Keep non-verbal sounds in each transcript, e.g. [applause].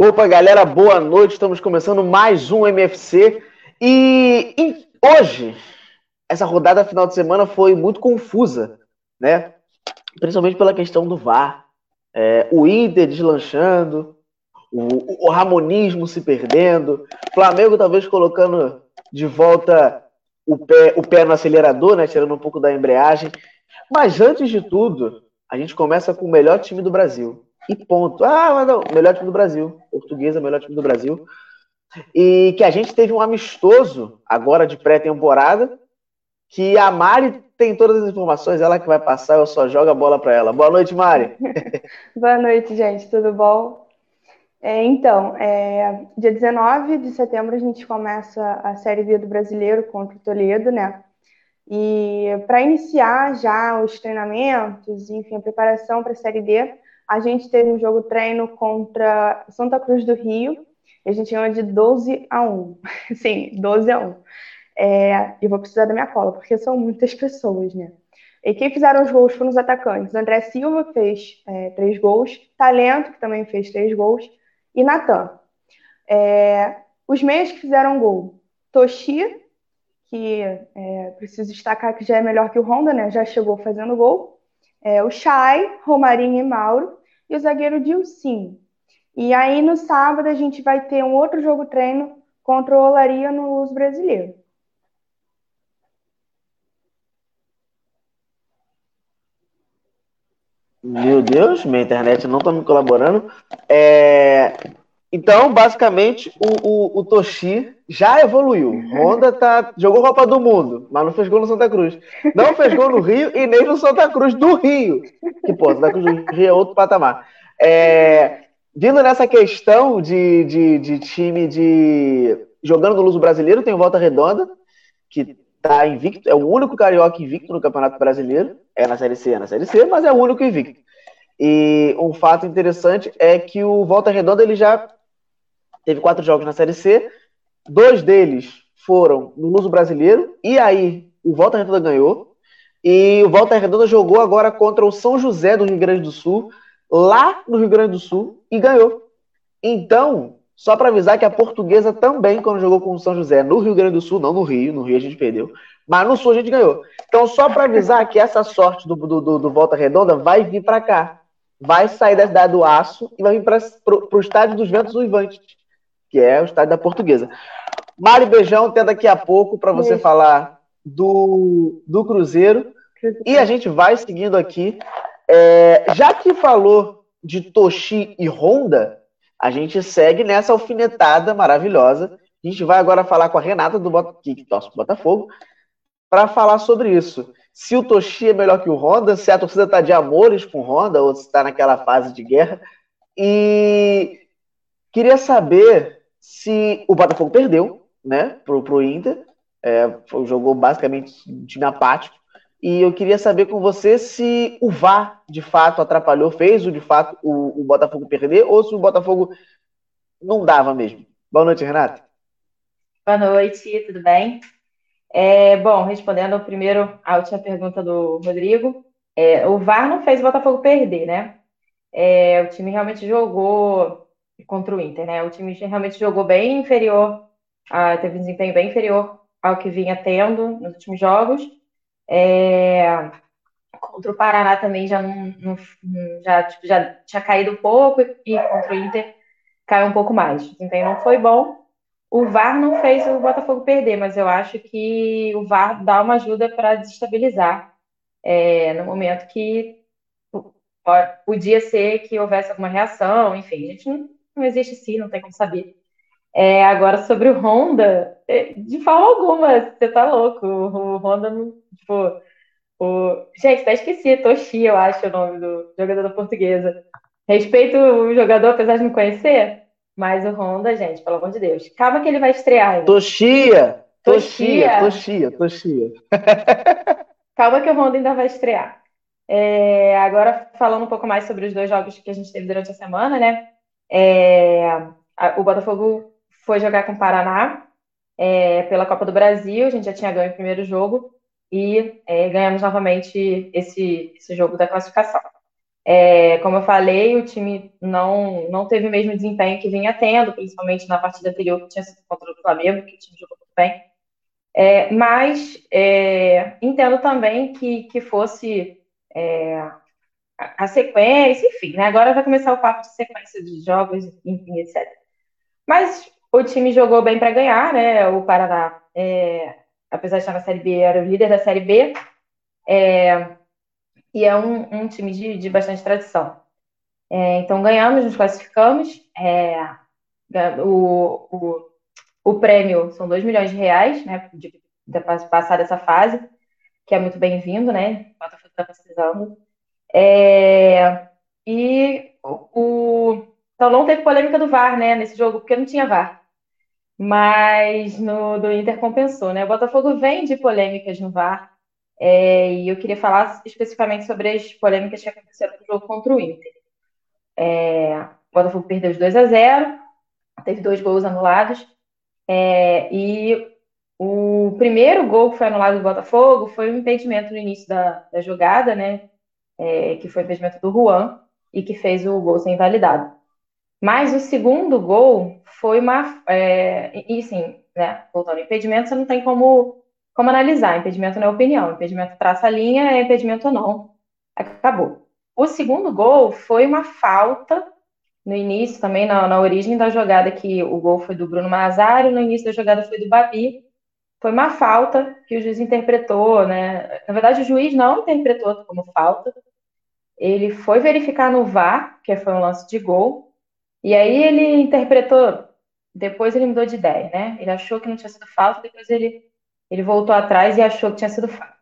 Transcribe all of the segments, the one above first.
Opa, galera, boa noite. Estamos começando mais um MFC. E, e, hoje, essa rodada final de semana foi muito confusa, né? Principalmente pela questão do VAR. É, o Inter deslanchando, o, o Ramonismo se perdendo, Flamengo talvez colocando de volta o pé, o pé no acelerador, né? Tirando um pouco da embreagem. Mas antes de tudo, a gente começa com o melhor time do Brasil e ponto. Ah, mas não, melhor time do Brasil. Portuguesa, melhor time do Brasil. E que a gente teve um amistoso agora de pré-temporada, que a Mari tem todas as informações, ela que vai passar, eu só jogo a bola para ela. Boa noite, Mari. [laughs] Boa noite, gente, tudo bom? É, então, é, dia 19 de setembro a gente começa a Série B do Brasileiro contra o Toledo, né? E para iniciar já os treinamentos, enfim, a preparação para a Série D, a gente teve um jogo treino contra Santa Cruz do Rio, e a gente ganhou de 12 a 1. [laughs] Sim, 12 a 1. É, eu vou precisar da minha cola, porque são muitas pessoas, né? E quem fizeram os gols foram os atacantes. André Silva fez é, três gols, Talento, que também fez três gols, e Natan. É, os meios que fizeram gol, Toshi, que é, preciso destacar que já é melhor que o Honda, né? Já chegou fazendo gol. É, o Chay, Romarinho e Mauro e o zagueiro Dilcim. E aí no sábado a gente vai ter um outro jogo treino contra o Olaria no Uso Brasileiro. Meu Deus, minha internet não está me colaborando. É... Então, basicamente, o, o, o, Toshi já evoluiu. Honda tá, jogou Copa do Mundo, mas não fez gol no Santa Cruz. Não fez gol no Rio e nem no Santa Cruz do Rio. Que, pô, Santa Cruz do Rio é outro patamar. É, vindo nessa questão de, de, de, time de. Jogando no Luso Brasileiro, tem o Volta Redonda, que tá invicto, é o único carioca invicto no Campeonato Brasileiro. É na Série C, é na Série C, mas é o único invicto. E um fato interessante é que o Volta Redonda ele já teve quatro jogos na Série C, dois deles foram no Luso Brasileiro, e aí o Volta Redonda ganhou, e o Volta Redonda jogou agora contra o São José do Rio Grande do Sul, lá no Rio Grande do Sul, e ganhou. Então, só para avisar que a portuguesa também, quando jogou com o São José no Rio Grande do Sul, não no Rio, no Rio a gente perdeu, mas no Sul a gente ganhou. Então, só para avisar que essa sorte do, do, do, Volta Redonda vai vir para cá. Vai sair da cidade do Aço e vai vir para o estádio dos Ventos Uivantes que é o estádio da Portuguesa. Mari Beijão até daqui a pouco para você falar do, do Cruzeiro. E a gente vai seguindo aqui. É, já que falou de Toshi e Honda, a gente segue nessa alfinetada maravilhosa. A gente vai agora falar com a Renata do Bot... que torce Botafogo. para falar sobre isso. Se o Toshi é melhor que o Honda, se a torcida está de amores com o Honda ou se está naquela fase de guerra. E queria saber se o Botafogo perdeu, né, pro, pro Inter, é, jogou basicamente um time apático. E eu queria saber com você se o VAR de fato atrapalhou, fez o de fato o, o Botafogo perder, ou se o Botafogo não dava mesmo. Boa noite, Renata. Boa noite, tudo bem? É, bom, respondendo primeiro a última pergunta do Rodrigo, é, o VAR não fez o Botafogo perder, né? É, o time realmente jogou contra o Inter, né? O time realmente jogou bem inferior, a, teve um desempenho bem inferior ao que vinha tendo nos últimos jogos. É, contra o Paraná também já não, não já, tipo, já tinha caído um pouco e contra o Inter caiu um pouco mais. O desempenho não foi bom. O VAR não fez o Botafogo perder, mas eu acho que o VAR dá uma ajuda para desestabilizar é, no momento que podia ser que houvesse alguma reação, enfim, a gente não existe assim, não tem como saber. É, agora, sobre o Honda, é, de forma alguma, você tá louco. O, Honda não. Tipo, o... Gente, até esqueci, Toshi, eu acho o nome do jogador da portuguesa. Respeito o jogador, apesar de não conhecer, mas o Honda, gente, pelo amor de Deus. Calma que ele vai estrear ainda. Toshia! Toshia, Toshia, Toshia. [laughs] Calma que o Honda ainda vai estrear. É, agora, falando um pouco mais sobre os dois jogos que a gente teve durante a semana, né? É, a, o Botafogo foi jogar com o Paraná é, pela Copa do Brasil. A gente já tinha ganho o primeiro jogo e é, ganhamos novamente esse, esse jogo da classificação. É, como eu falei, o time não, não teve o mesmo desempenho que vinha tendo, principalmente na partida anterior, que tinha sido contra o Flamengo, que o time jogou muito bem. É, mas é, entendo também que, que fosse a sequência, enfim, né? agora vai começar o papo de sequência de jogos, enfim, etc. Mas o time jogou bem para ganhar, né? O Paraná, é, apesar de estar na Série B, era o líder da Série B. É, e é um, um time de, de, bastante tradição. É, então, ganhamos, nos classificamos. É, o, o, o, prêmio são 2 milhões de reais, né? De, de passar dessa fase, que é muito bem-vindo, né? O Botafogo está precisando. É, e o, não teve polêmica do VAR, né, nesse jogo, porque não tinha VAR. Mas no do Inter compensou, né? O Botafogo vem de polêmicas no VAR. É, e eu queria falar especificamente sobre as polêmicas que aconteceram no jogo contra o Inter. É, o Botafogo perdeu de 2 a 0, teve dois gols anulados. É, e o primeiro gol que foi anulado do Botafogo foi um impedimento no início da, da jogada, né? É, que foi o impedimento do Juan e que fez o gol ser invalidado. Mas o segundo gol foi uma. É, e sim, né? Voltando, impedimento você não tem como, como analisar. Impedimento não é opinião. Impedimento traça a linha, é impedimento ou não. Acabou. O segundo gol foi uma falta no início, também na, na origem da jogada, que o gol foi do Bruno Mazzari, no início da jogada foi do Babi. Foi uma falta que o juiz interpretou, né? Na verdade, o juiz não interpretou como falta. Ele foi verificar no VAR, que foi um lance de gol, e aí ele interpretou, depois ele mudou de ideia, né? Ele achou que não tinha sido falta, depois ele, ele voltou atrás e achou que tinha sido falta.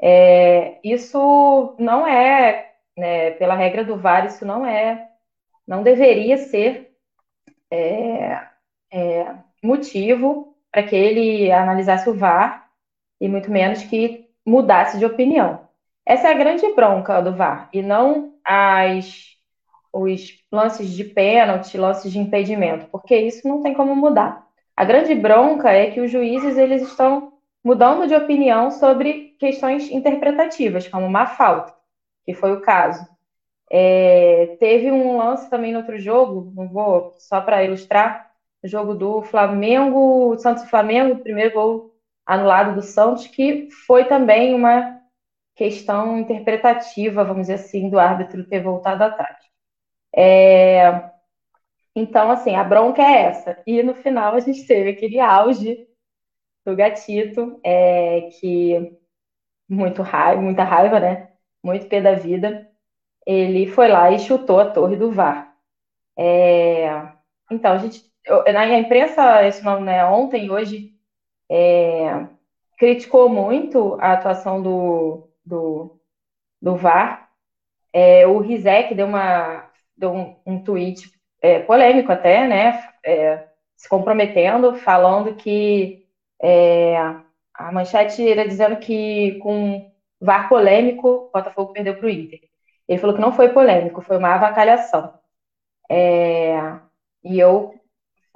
É, isso não é, né, pela regra do VAR, isso não é, não deveria ser é, é, motivo para que ele analisasse o VAR e muito menos que mudasse de opinião. Essa é a grande bronca do VAR e não as os lances de pênalti, lances de impedimento, porque isso não tem como mudar. A grande bronca é que os juízes eles estão mudando de opinião sobre questões interpretativas, como uma falta, que foi o caso. É, teve um lance também no outro jogo, não vou só para ilustrar, jogo do Flamengo, Santos e Flamengo, primeiro gol anulado do Santos, que foi também uma questão interpretativa, vamos dizer assim, do árbitro ter voltado atrás. É... Então, assim, a bronca é essa. E no final a gente teve aquele auge do gatito, é, que muito raiva, muita raiva, né? Muito pé da vida. Ele foi lá e chutou a torre do VAR. É... Então, a gente. Na imprensa, esse nome, né, ontem hoje, é, criticou muito a atuação do, do, do VAR. É, o Rizek deu, uma, deu um, um tweet é, polêmico até, né? É, se comprometendo, falando que é, a manchete era dizendo que com VAR polêmico, o Botafogo perdeu para o Inter. Ele falou que não foi polêmico, foi uma avacalhação. É, e eu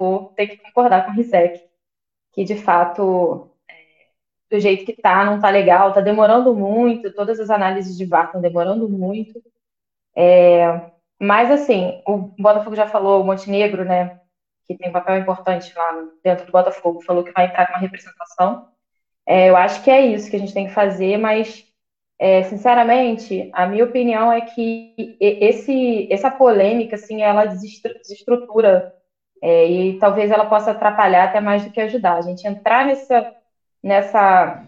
vou ter que concordar com o Rizek, que de fato, é, do jeito que tá, não tá legal, tá demorando muito, todas as análises de VAR estão demorando muito. É, mas assim, o Botafogo já falou, o Montenegro, né, que tem um papel importante lá dentro do Botafogo, falou que vai entrar com uma representação. É, eu acho que é isso que a gente tem que fazer, mas é, sinceramente, a minha opinião é que esse, essa polêmica, assim, ela desestrutura é, e talvez ela possa atrapalhar até mais do que ajudar. A gente entrar nessa, nessa,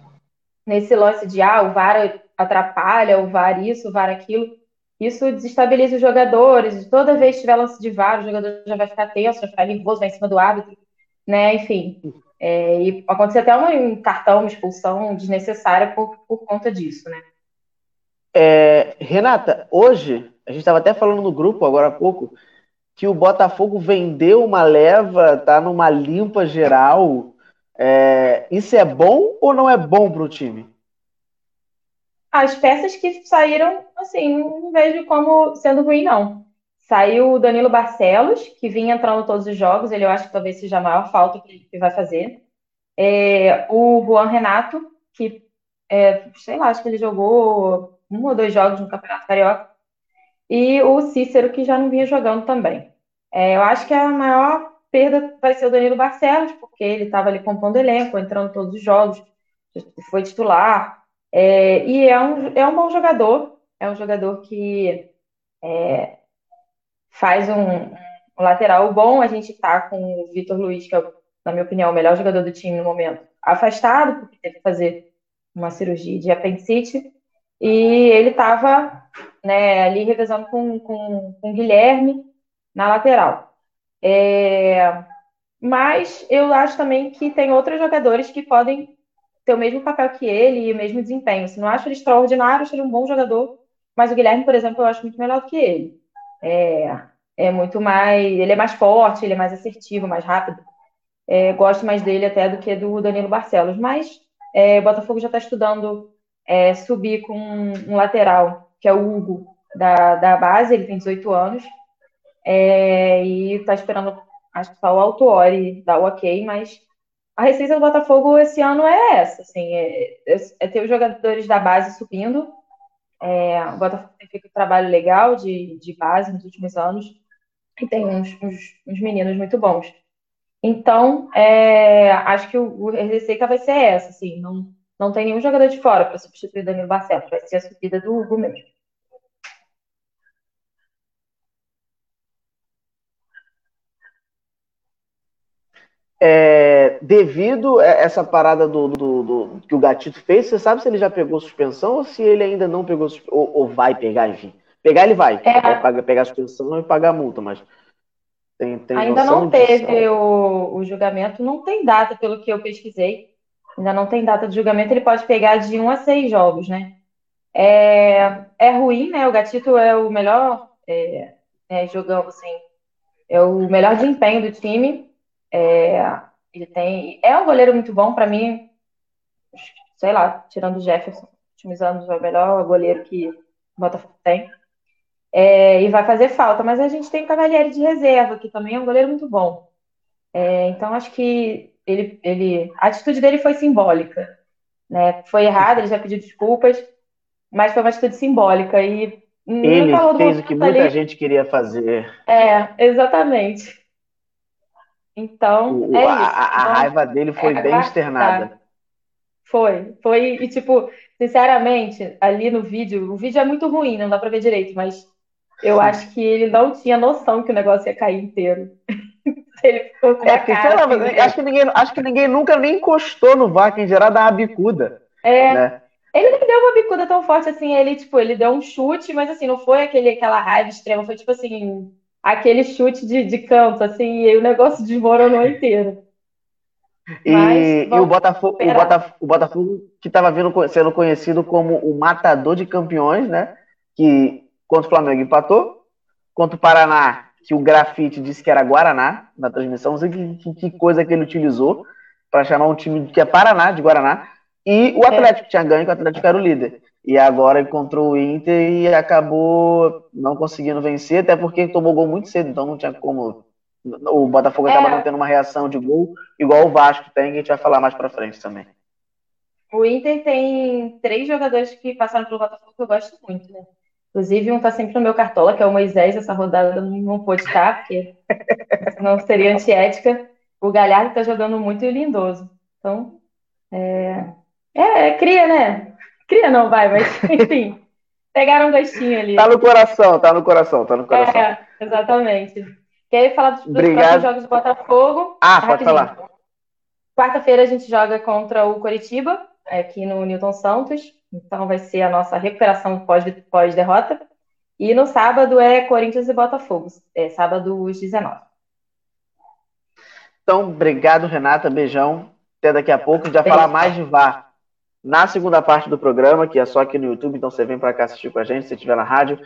nesse lance de, ah, o VAR atrapalha, o VAR isso, o VAR aquilo, isso desestabiliza os jogadores. Toda vez que tiver lance de VAR, o jogador já vai ficar tenso, vai ficar nervoso, vai em cima do árbitro, né? Enfim. É, e acontecer até um cartão, uma expulsão desnecessária por, por conta disso, né? É, Renata, hoje, a gente estava até falando no grupo agora há pouco, que o Botafogo vendeu uma leva, tá numa limpa geral. É, isso é bom ou não é bom para o time? As peças que saíram, assim, não vejo como sendo ruim, não. Saiu o Danilo Barcelos, que vinha entrando todos os jogos, ele eu acho que talvez seja a maior falta que ele vai fazer. É, o Juan Renato, que, é, sei lá, acho que ele jogou um ou dois jogos no Campeonato Carioca, e o Cícero, que já não vinha jogando também. É, eu acho que a maior perda vai ser o Danilo Barcelos, porque ele estava ali compondo elenco, entrando todos os jogos, foi titular, é, e é um, é um bom jogador, é um jogador que é, faz um, um, lateral bom. A gente está com o Vitor Luiz, que é, na minha opinião, o melhor jogador do time no momento, afastado, porque teve que fazer uma cirurgia de apendicite, e ele estava né, ali revezando com, com, com o Guilherme na lateral. É, mas eu acho também que tem outros jogadores que podem ter o mesmo papel que ele e o mesmo desempenho. Assim, não acho ele extraordinário, acho ele um bom jogador, mas o Guilherme, por exemplo, eu acho muito melhor do que ele. É, é muito mais. Ele é mais forte, ele é mais assertivo, mais rápido. É, gosto mais dele até do que do Danilo Barcelos. Mas é, o Botafogo já está estudando é, subir com um, lateral, que é o Hugo, da, da base, ele tem 18 anos, é, e está esperando, acho que só o Autuori dar o ok, mas a receita do Botafogo esse ano é essa, assim, é, é, é ter os jogadores da base subindo, é, o Botafogo tem feito um trabalho legal de, de base nos últimos anos, e tem uns, uns, uns meninos muito bons. Então, é, acho que o, a receita vai ser essa, assim, não não tem nenhum jogador de fora para substituir Danilo Barcelos, vai ser a subida do Hugo mesmo. É, devido a essa parada do, do, do, que o Gatito fez, você sabe se ele já pegou suspensão ou se ele ainda não pegou ou, ou vai pegar, enfim. Pegar ele vai, é. vai pagar, pegar a suspensão e pagar a multa, mas tem, tem ainda não teve o, o julgamento, não tem data pelo que eu pesquisei ainda não tem data de julgamento, ele pode pegar de um a seis jogos, né? É, é ruim, né? O Gatito é o melhor é, é, jogando, assim, é o melhor desempenho do time. É, ele tem, é um goleiro muito bom para mim. Sei lá, tirando o Jefferson, últimos anos é o melhor goleiro que o Botafogo tem. É, e vai fazer falta, mas a gente tem o Cavalieri de reserva, que também é um goleiro muito bom. É, então acho que ele, ele, a atitude dele foi simbólica, né? Foi errada, ele já pediu desculpas, mas foi uma atitude simbólica e ele fez o que muita ali. gente queria fazer. É, exatamente. Então, o, é a, a, a então, raiva dele foi é bem externada. Foi, foi, e tipo, sinceramente, ali no vídeo, o vídeo é muito ruim, não dá pra ver direito, mas eu acho que ele não tinha noção que o negócio ia cair inteiro. [laughs] Ele ficou com é, porque, cara, lá, assim, acho, que ninguém, acho que ninguém nunca nem encostou no VAR, em geral dá uma bicuda. É. Né? Ele não deu uma bicuda tão forte assim, ele, tipo, ele deu um chute, mas assim, não foi aquele, aquela raiva extrema, foi tipo assim, aquele chute de, de canto, assim, e aí o negócio desmoronou inteiro. E, e o, Botafogo, o, Botafogo, o Botafogo, que estava sendo conhecido como o matador de campeões, né? Que contra o Flamengo empatou, contra o Paraná, que o grafite disse que era Guaraná na transmissão, não sei que, que coisa que ele utilizou para chamar um time que é Paraná, de Guaraná, e o Atlético é. tinha ganho, que o Atlético era o líder. E agora encontrou o Inter e acabou não conseguindo vencer, até porque tomou gol muito cedo, então não tinha como o Botafogo acaba é. não tendo uma reação de gol, igual o Vasco tem, que a gente vai falar mais pra frente também. O Inter tem três jogadores que passaram pelo Botafogo que eu gosto muito, né? Inclusive, um tá sempre no meu cartola, que é o Moisés. Essa rodada não pôde estar, porque não seria antiética. O Galhardo tá jogando muito e o Lindoso. Então, é... é, é cria, né? Cria não vai, mas [laughs] enfim. Pegaram um gostinho ali. Tá no coração, tá no coração, tá no coração. É, exatamente. Quer falar dos, dos próximos jogos do Botafogo? Ah, tá pode falar. Quarta-feira a gente joga contra o Coritiba, aqui no Newton Santos. Então vai ser a nossa recuperação pós-derrota. Pós e no sábado é Corinthians e Botafogo. É sábado às 19. Então, obrigado, Renata. Beijão. Até daqui a pouco. Vai falar mais de VAR na segunda parte do programa, que é só aqui no YouTube. Então você vem para cá assistir com a gente, se estiver na rádio.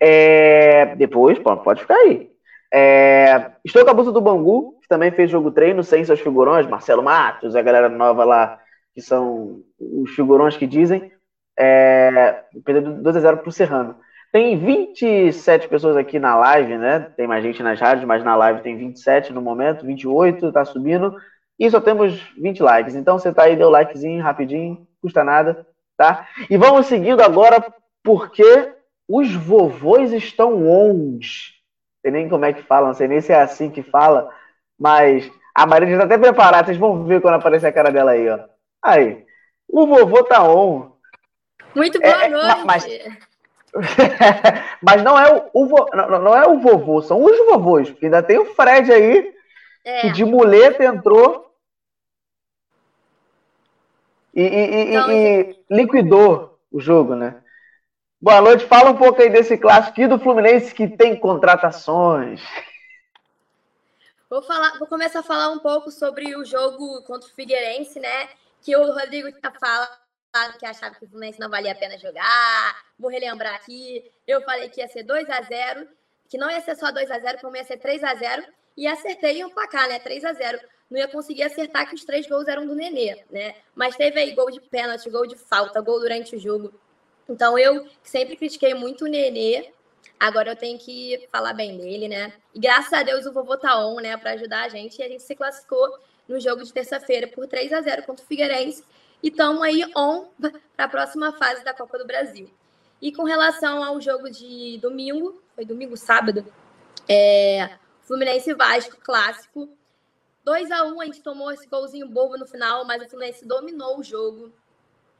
É... Depois, pode ficar aí. É, estou com a bolsa do Bangu, que também fez jogo treino, sem seus figurões, Marcelo Matos, a galera nova lá, que são os figurões que dizem. É, perdeu 2 a 0 para o Serrano. Tem 27 pessoas aqui na live, né? Tem mais gente nas rádios, mas na live tem 27 no momento, 28, tá subindo. E só temos 20 likes. Então você tá aí, deu likezinho rapidinho, custa nada, tá? E vamos seguindo agora, porque os vovôs estão onde? sei nem como é que fala, não sei nem se é assim que fala, mas a Maria já tá até preparada, vocês vão ver quando aparecer a cara dela aí, ó. Aí, o vovô tá on. Muito boa é, noite. Mas, [laughs] mas não, é o, o vo, não, não, é o vovô, são os vovôs, porque ainda tem o Fred aí, é. que de muleta entrou e, e, então, e, e liquidou o jogo, né? Boa noite. Fala um pouco aí desse clássico aqui do Fluminense que tem contratações. Vou, falar, vou começar a falar um pouco sobre o jogo contra o Figueirense, né? Que o Rodrigo tá falando que achava que o Fluminense não valia a pena jogar. Vou relembrar aqui. Eu falei que ia ser 2 a 0 que não ia ser só 2 a 0 como ia ser 3 a 0 e acertei o placar, né? 3 a 0 Não ia conseguir acertar que os três gols eram do Nenê, né? Mas teve aí gol de pênalti, gol de falta, gol durante o jogo. Então, eu sempre critiquei muito o Nenê, agora eu tenho que falar bem dele, né? E graças a Deus o vovô tá on, né, para ajudar a gente. E a gente se classificou no jogo de terça-feira por 3 a 0 contra o Figueirense. E estamos aí on [laughs] para a próxima fase da Copa do Brasil. E com relação ao jogo de domingo, foi domingo, sábado, é, Fluminense Vasco clássico. 2 a 1 a gente tomou esse golzinho bobo no final, mas o Fluminense dominou o jogo,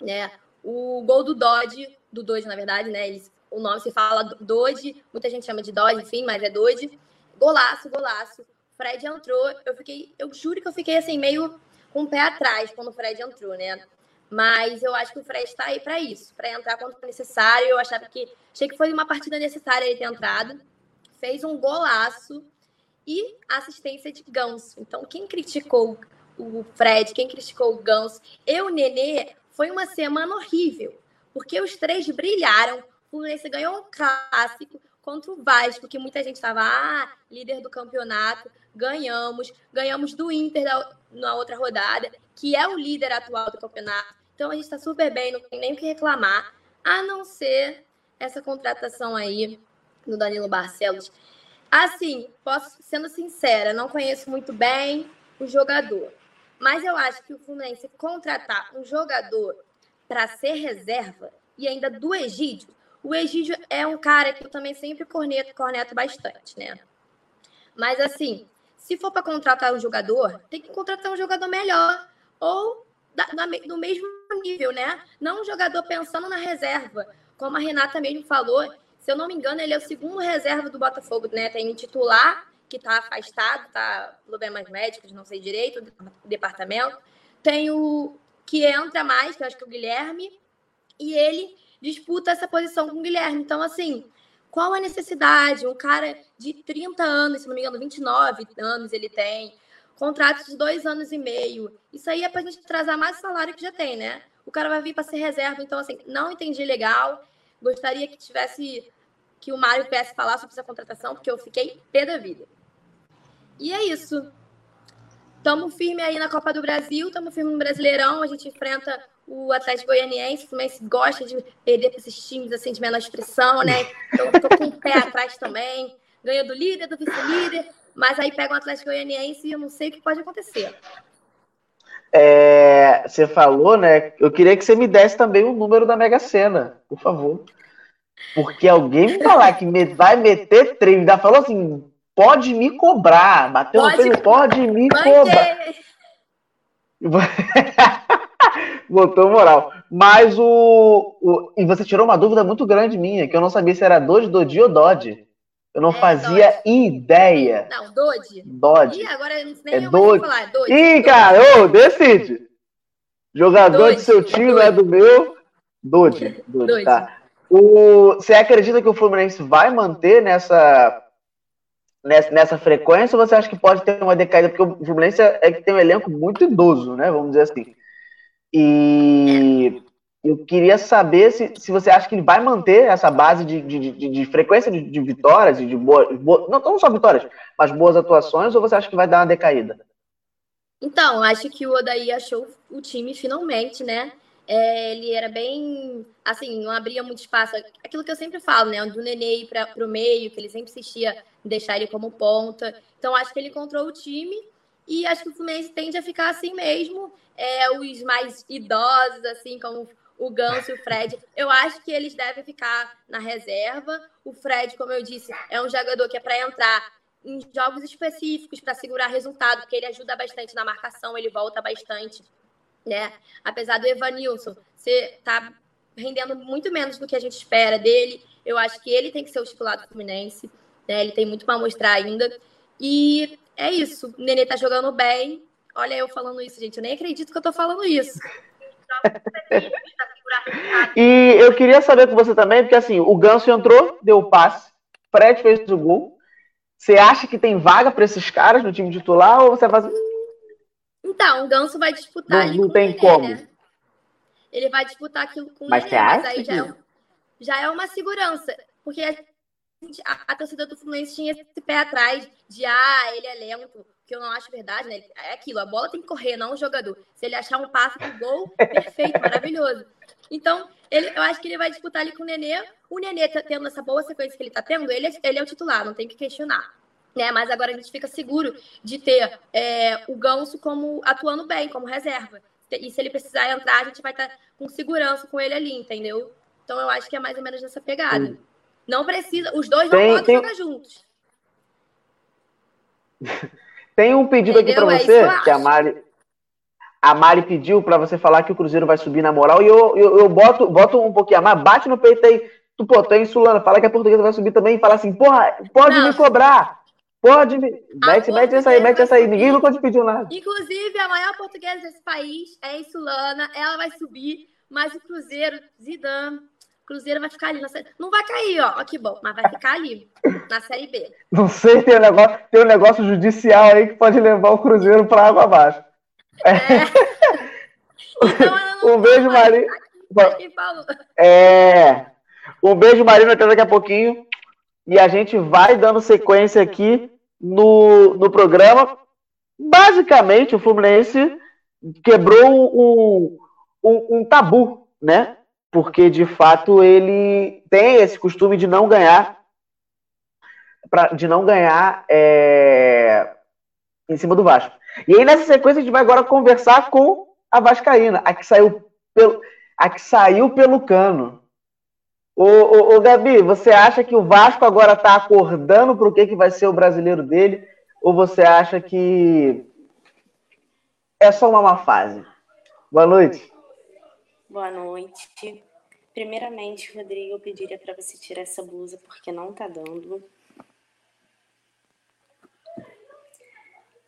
né? O gol do Dodge, do Dodge, na verdade, né? Eles, o nome se fala Dodge, muita gente chama de Dodge, enfim, mas é Dodge. Golaço, golaço. Fred entrou, eu fiquei, eu juro que eu fiquei assim, meio com o pé atrás quando o Fred entrou, né? Mas eu acho que o Fred está aí para isso, para entrar quando for necessário. Eu achava que achei que foi uma partida necessária ele ter entrado. Fez um golaço e assistência de Ganso. Então, quem criticou o Fred, quem criticou o Ganso, eu, Nenê, foi uma semana horrível, porque os três brilharam. O Fluminense ganhou um clássico contra o Vasco, que muita gente estava, ah, líder do campeonato, ganhamos, ganhamos do Inter na outra rodada, que é o líder atual do campeonato. Então a gente está super bem, não tem nem o que reclamar, a não ser essa contratação aí do Danilo Barcelos. Assim, posso sendo sincera, não conheço muito bem o jogador. Mas eu acho que o Fluminense contratar um jogador para ser reserva e ainda do Egídio, o Egídio é um cara que eu também sempre corneto, corneto bastante, né? Mas assim, se for para contratar um jogador, tem que contratar um jogador melhor ou da, da, do mesmo nível, né? Não um jogador pensando na reserva. Como a Renata mesmo falou, se eu não me engano, ele é o segundo reserva do Botafogo, né? Tem titular que está afastado, está problemas médicos, não sei direito, departamento. Tem o que entra mais, que eu acho que é o Guilherme, e ele disputa essa posição com o Guilherme. Então, assim, qual a necessidade? Um cara de 30 anos, se não me engano, 29 anos ele tem, contratos de dois anos e meio. Isso aí é pra gente atrasar mais o salário que já tem, né? O cara vai vir para ser reserva. Então, assim, não entendi legal. Gostaria que tivesse. Que o Mário pudesse falar sobre essa contratação, porque eu fiquei pé da vida. E é isso. Tamo firme aí na Copa do Brasil, tamo firme no Brasileirão. A gente enfrenta o Atlético Goianiense, o Fluminense gosta de perder para esses times assim de menor expressão, né? Então tô com o pé atrás também. Ganha do líder, do vice-líder, mas aí pega o Atlético Goianiense e eu não sei o que pode acontecer. É, você falou, né? Eu queria que você me desse também o número da Mega Sena, por favor. Porque alguém me falar que vai meter treino, ainda falou assim: pode me cobrar. Bateu pode, no peito, pode me cobrar. [laughs] Botou moral. Mas o, o, E você tirou uma dúvida muito grande minha, que eu não sabia se era Dodge, Dodi ou Dodge. Eu não é, fazia Dodge. ideia. Não, Dodge. Dodge. Ih, agora nem é eu Dodge. falar. É Dodge. Ih, cara, ô, decide. Jogador Dodge. de seu time não é do meu. Dodge. Dodge, Dodge. tá. O, você acredita que o Fluminense vai manter nessa nessa, nessa frequência ou você acha que pode ter uma decaída? Porque o Fluminense é que tem um elenco muito idoso, né? Vamos dizer assim. E eu queria saber se, se você acha que ele vai manter essa base de, de, de, de frequência de, de vitórias, de boas. Boa, não, não só vitórias, mas boas atuações, ou você acha que vai dar uma decaída? Então, acho que o Odaí achou o time finalmente, né? É, ele era bem, assim, não abria muito espaço. Aquilo que eu sempre falo, né? Do Nenê para o meio, que ele sempre insistia em deixar ele como ponta. Então, acho que ele encontrou o time e acho que o Fluminense tende a ficar assim mesmo. É, os mais idosos, assim, como o Ganso e o Fred, eu acho que eles devem ficar na reserva. O Fred, como eu disse, é um jogador que é para entrar em jogos específicos para segurar resultado, porque ele ajuda bastante na marcação, ele volta bastante né? Apesar do Evanilson ser tá rendendo muito menos do que a gente espera dele, eu acho que ele tem que ser o titular do Fluminense, né? Ele tem muito para mostrar ainda. E é isso. O Nenê tá jogando bem. Olha eu falando isso, gente. Eu nem acredito que eu tô falando isso. e eu queria saber com você também, porque assim, o Ganso entrou, deu o passe, Fred fez o gol. Você acha que tem vaga para esses caras no time titular ou você faz então, o Ganso vai disputar não, não tem como. Né? Ele vai disputar aquilo com mas ele, mas aí já é, já é uma segurança. Porque a, a, a, torcida do Fluminense tinha esse pé atrás de ah, ele é lento, que eu não acho verdade, né? É aquilo, a bola tem que correr, não o jogador. Se ele achar um passe pro gol, [laughs] perfeito, maravilhoso. Então, ele, eu acho que ele vai disputar ali com o Nenê. O Nenê tá tendo essa boa sequência que ele tá tendo, ele, é, ele é o titular, não tem que questionar né? Mas agora a gente fica seguro de ter é, o Ganso como atuando bem, como reserva. E se ele precisar entrar, a gente vai estar tá com segurança com ele ali, entendeu? Então eu acho que é mais ou menos nessa pegada. Sim. Não precisa, os dois não tem, podem tem... jogar juntos. [laughs] tem um pedido entendeu? aqui para é você, que a Mari, a Mari pediu para você falar que o Cruzeiro vai subir na moral, e eu, eu, eu boto, boto um pouquinho a mais, bate no peito aí, tu, pô, tem Sulana, fala que a portuguesa vai subir também e fala assim, porra, pode não. me cobrar. Pode, mete, mete essa aí, mete essa aí. Ninguém nunca te pediu nada. Inclusive, a maior portuguesa desse país é a Insulana. Ela vai subir, mas o Cruzeiro, Zidane, Cruzeiro vai ficar ali. Na série... Não vai cair, ó. ó. Que bom, mas vai ficar ali, na Série B. Não sei, tem um negócio, tem um negócio judicial aí que pode levar o Cruzeiro para água abaixo. É. [laughs] Então, um beijo, Marina. É. Um beijo, Marina, até daqui a pouquinho e a gente vai dando sequência aqui no, no programa. Basicamente, o Fluminense quebrou um, um, um tabu, né? Porque de fato ele tem esse costume de não ganhar, pra, de não ganhar é, em cima do Vasco. E aí nessa sequência a gente vai agora conversar com a Vascaína, a que saiu pelo, a que saiu pelo cano. Ô, ô, ô, Gabi, você acha que o Vasco agora está acordando para o que, que vai ser o brasileiro dele? Ou você acha que é só uma má fase? Boa noite. Boa noite. Primeiramente, Rodrigo, eu pediria para você tirar essa blusa porque não tá dando.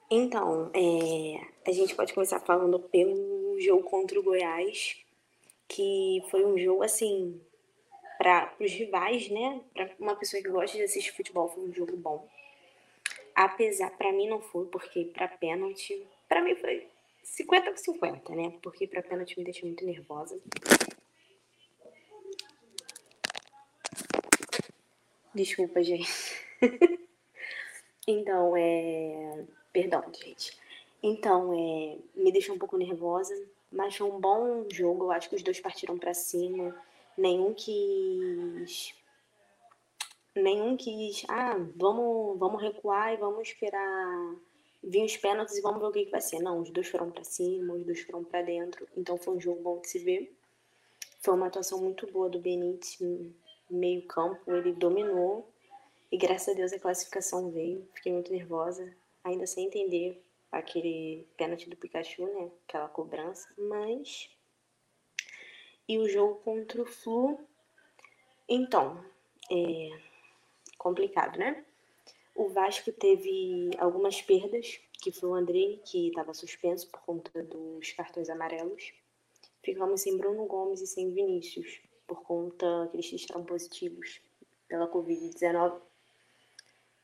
Então, é, a gente pode começar falando pelo jogo contra o Goiás, que foi um jogo assim para os rivais, né? Para uma pessoa que gosta de assistir futebol, foi um jogo bom. apesar, para mim não foi, porque para pênalti, para mim foi 50 por 50, né? Porque para pênalti me deixa muito nervosa. Desculpa, gente. [laughs] então, é. Perdão, gente. Então, é. Me deixou um pouco nervosa, mas foi um bom jogo. Eu acho que os dois partiram para cima. Nenhum quis. Nenhum quis. Ah, vamos, vamos recuar e vamos esperar vir os pênaltis e vamos ver o que, que vai ser. Não, os dois foram para cima, os dois foram para dentro. Então foi um jogo bom de se ver. Foi uma atuação muito boa do Benítez meio campo, ele dominou e graças a Deus a classificação veio. Fiquei muito nervosa, ainda sem entender aquele pênalti do Pikachu, né? Aquela cobrança, mas. E o jogo contra o Flu. Então, é complicado, né? O Vasco teve algumas perdas, que foi o André, que estava suspenso por conta dos cartões amarelos. Ficamos sem Bruno Gomes e sem Vinícius por conta que eles estavam positivos pela Covid-19.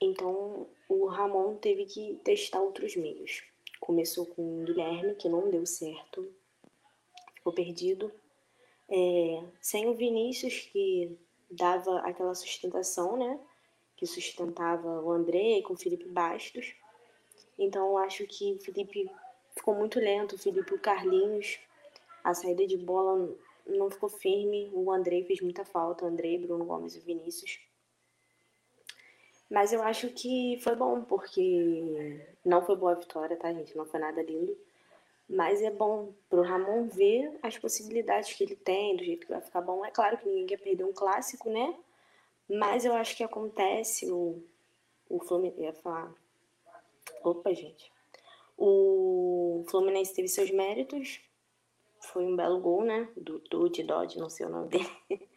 Então, o Ramon teve que testar outros meios. Começou com o Guilherme, que não deu certo, ficou perdido. É, sem o Vinícius, que dava aquela sustentação, né? Que sustentava o André com o Felipe Bastos. Então, eu acho que o Felipe ficou muito lento, o Felipe o Carlinhos. A saída de bola não ficou firme. O Andrei fez muita falta, o Andrei, Bruno Gomes e Vinícius. Mas eu acho que foi bom, porque não foi boa a vitória, tá, gente? Não foi nada lindo. Mas é bom pro Ramon ver as possibilidades que ele tem, do jeito que vai ficar bom. É claro que ninguém quer perder um clássico, né? Mas eu acho que acontece o, o Fluminense. ia falar. Opa, gente. O Fluminense teve seus méritos, foi um belo gol, né? Do Dude Dodge, não sei o nome dele. [laughs]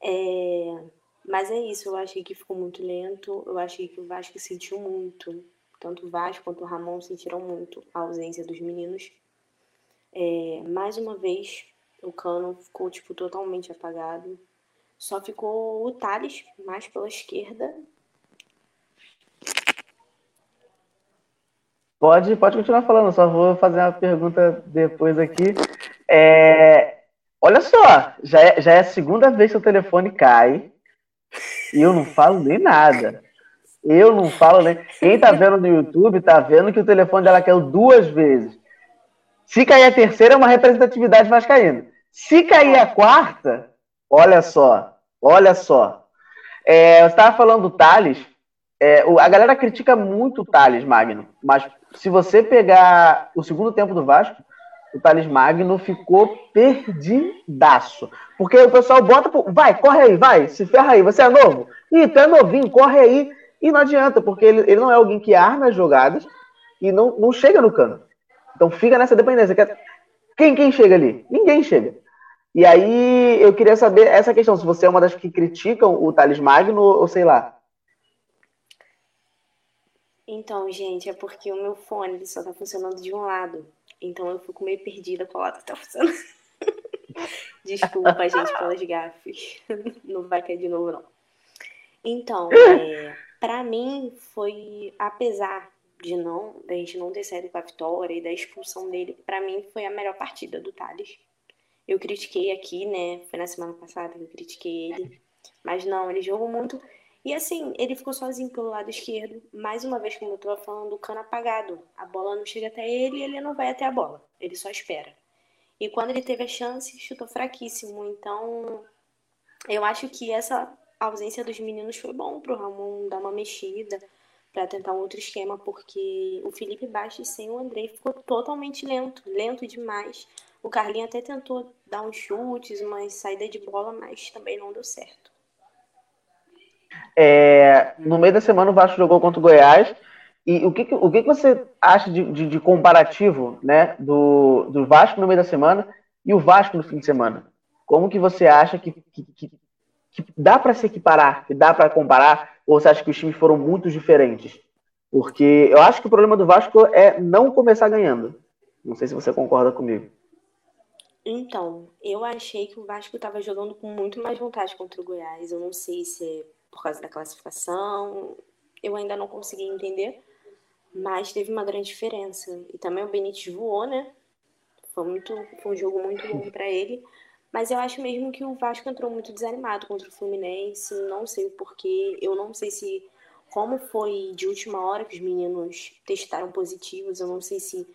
É, mas é isso, eu achei que ficou muito lento. Eu achei que o Vasco sentiu muito. Tanto o Vasco quanto o Ramon sentiram muito a ausência dos meninos. É, mais uma vez, o Cano ficou tipo, totalmente apagado. Só ficou o Thales, mais pela esquerda. Pode, pode continuar falando, só vou fazer uma pergunta depois aqui. É, olha só, já é, já é a segunda vez que o telefone cai e eu não falo nem nada. Eu não falo nem. Quem tá vendo no YouTube tá vendo que o telefone dela caiu duas vezes. Se cair a terceira, é uma representatividade vascaína. Se cair a quarta, olha só, olha só. É, você estava falando do Thales. É, a galera critica muito o Thales, Magno. Mas se você pegar o segundo tempo do Vasco, o Thales Magno ficou perdidaço. Porque o pessoal bota, vai, corre aí, vai, se ferra aí, você é novo? Ih, tu é novinho, corre aí. E não adianta, porque ele, ele não é alguém que arma as jogadas e não, não chega no cano. Então fica nessa dependência. Quem, quem chega ali? Ninguém chega. E aí eu queria saber essa questão, se você é uma das que criticam o Thales Magno ou sei lá. Então, gente, é porque o meu fone só tá funcionando de um lado. Então eu fico meio perdida qual lado tá funcionando. [laughs] Desculpa, gente, pelas gafes. [laughs] Não vai cair de novo, não. Então, é, para mim foi, apesar de não, da gente não ter saído com a vitória e da expulsão dele, para mim foi a melhor partida do Thales. Eu critiquei aqui, né? Foi na semana passada que eu critiquei ele. Mas não, ele jogou muito. E assim, ele ficou sozinho pelo lado esquerdo. Mais uma vez, como eu tô falando, o cano apagado. A bola não chega até ele e ele não vai até a bola. Ele só espera. E quando ele teve a chance, chutou fraquíssimo. Então, eu acho que essa ausência dos meninos foi bom pro Ramon dar uma mexida para tentar um outro esquema, porque o Felipe Bastos sem o André ficou totalmente lento, lento demais. O Carlinho até tentou dar uns chutes, uma saída de bola, mas também não deu certo. É, no meio da semana o Vasco jogou contra o Goiás. E o que, o que você acha de, de, de comparativo né, do, do Vasco no meio da semana e o Vasco no fim de semana? Como que você acha que, que, que, que dá para se equiparar, que dá para comparar, ou você acha que os times foram muito diferentes? Porque eu acho que o problema do Vasco é não começar ganhando. Não sei se você concorda comigo. Então, eu achei que o Vasco estava jogando com muito mais vontade contra o Goiás. Eu não sei se é por causa da classificação. eu ainda não consegui entender, mas teve uma grande diferença. E também o Benítez voou, né? Foi, muito, foi um jogo muito bom para ele. Mas eu acho mesmo que o Vasco entrou muito desanimado contra o Fluminense. Não sei o porquê. Eu não sei se. Como foi de última hora que os meninos testaram positivos, eu não sei se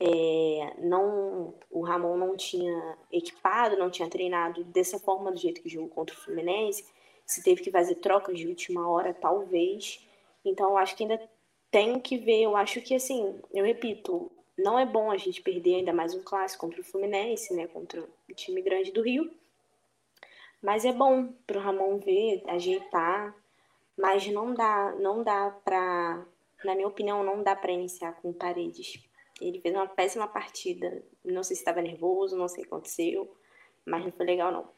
é, não o Ramon não tinha equipado, não tinha treinado dessa forma do jeito que jogou contra o Fluminense, se teve que fazer trocas de última hora, talvez. Então, eu acho que ainda tem que ver. Eu acho que, assim, eu repito, não é bom a gente perder ainda mais um clássico contra o Fluminense, né? Contra o time grande do Rio. Mas é bom para o Ramon ver, ajeitar. Mas não dá, não dá para, na minha opinião, não dá para iniciar com paredes. Ele fez uma péssima partida. Não sei se estava nervoso, não sei o que aconteceu, mas não foi legal não.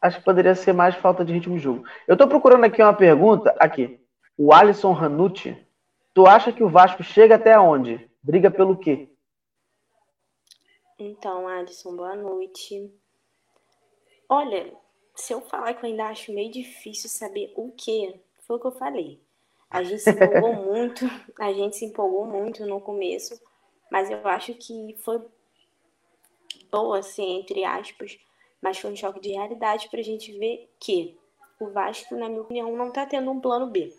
Acho que poderia ser mais falta de ritmo de jogo. Eu estou procurando aqui uma pergunta. Aqui. O Alisson Ranucci. Tu acha que o Vasco chega até onde? Briga pelo quê? Então, Alisson, boa noite. Olha, se eu falar que eu ainda acho meio difícil saber o que, foi o que eu falei. A gente se empolgou [laughs] muito, a gente se empolgou muito no começo, mas eu acho que foi boa, assim, entre aspas, mas foi um choque de realidade para a gente ver que o Vasco, na minha opinião, não está tendo um plano B.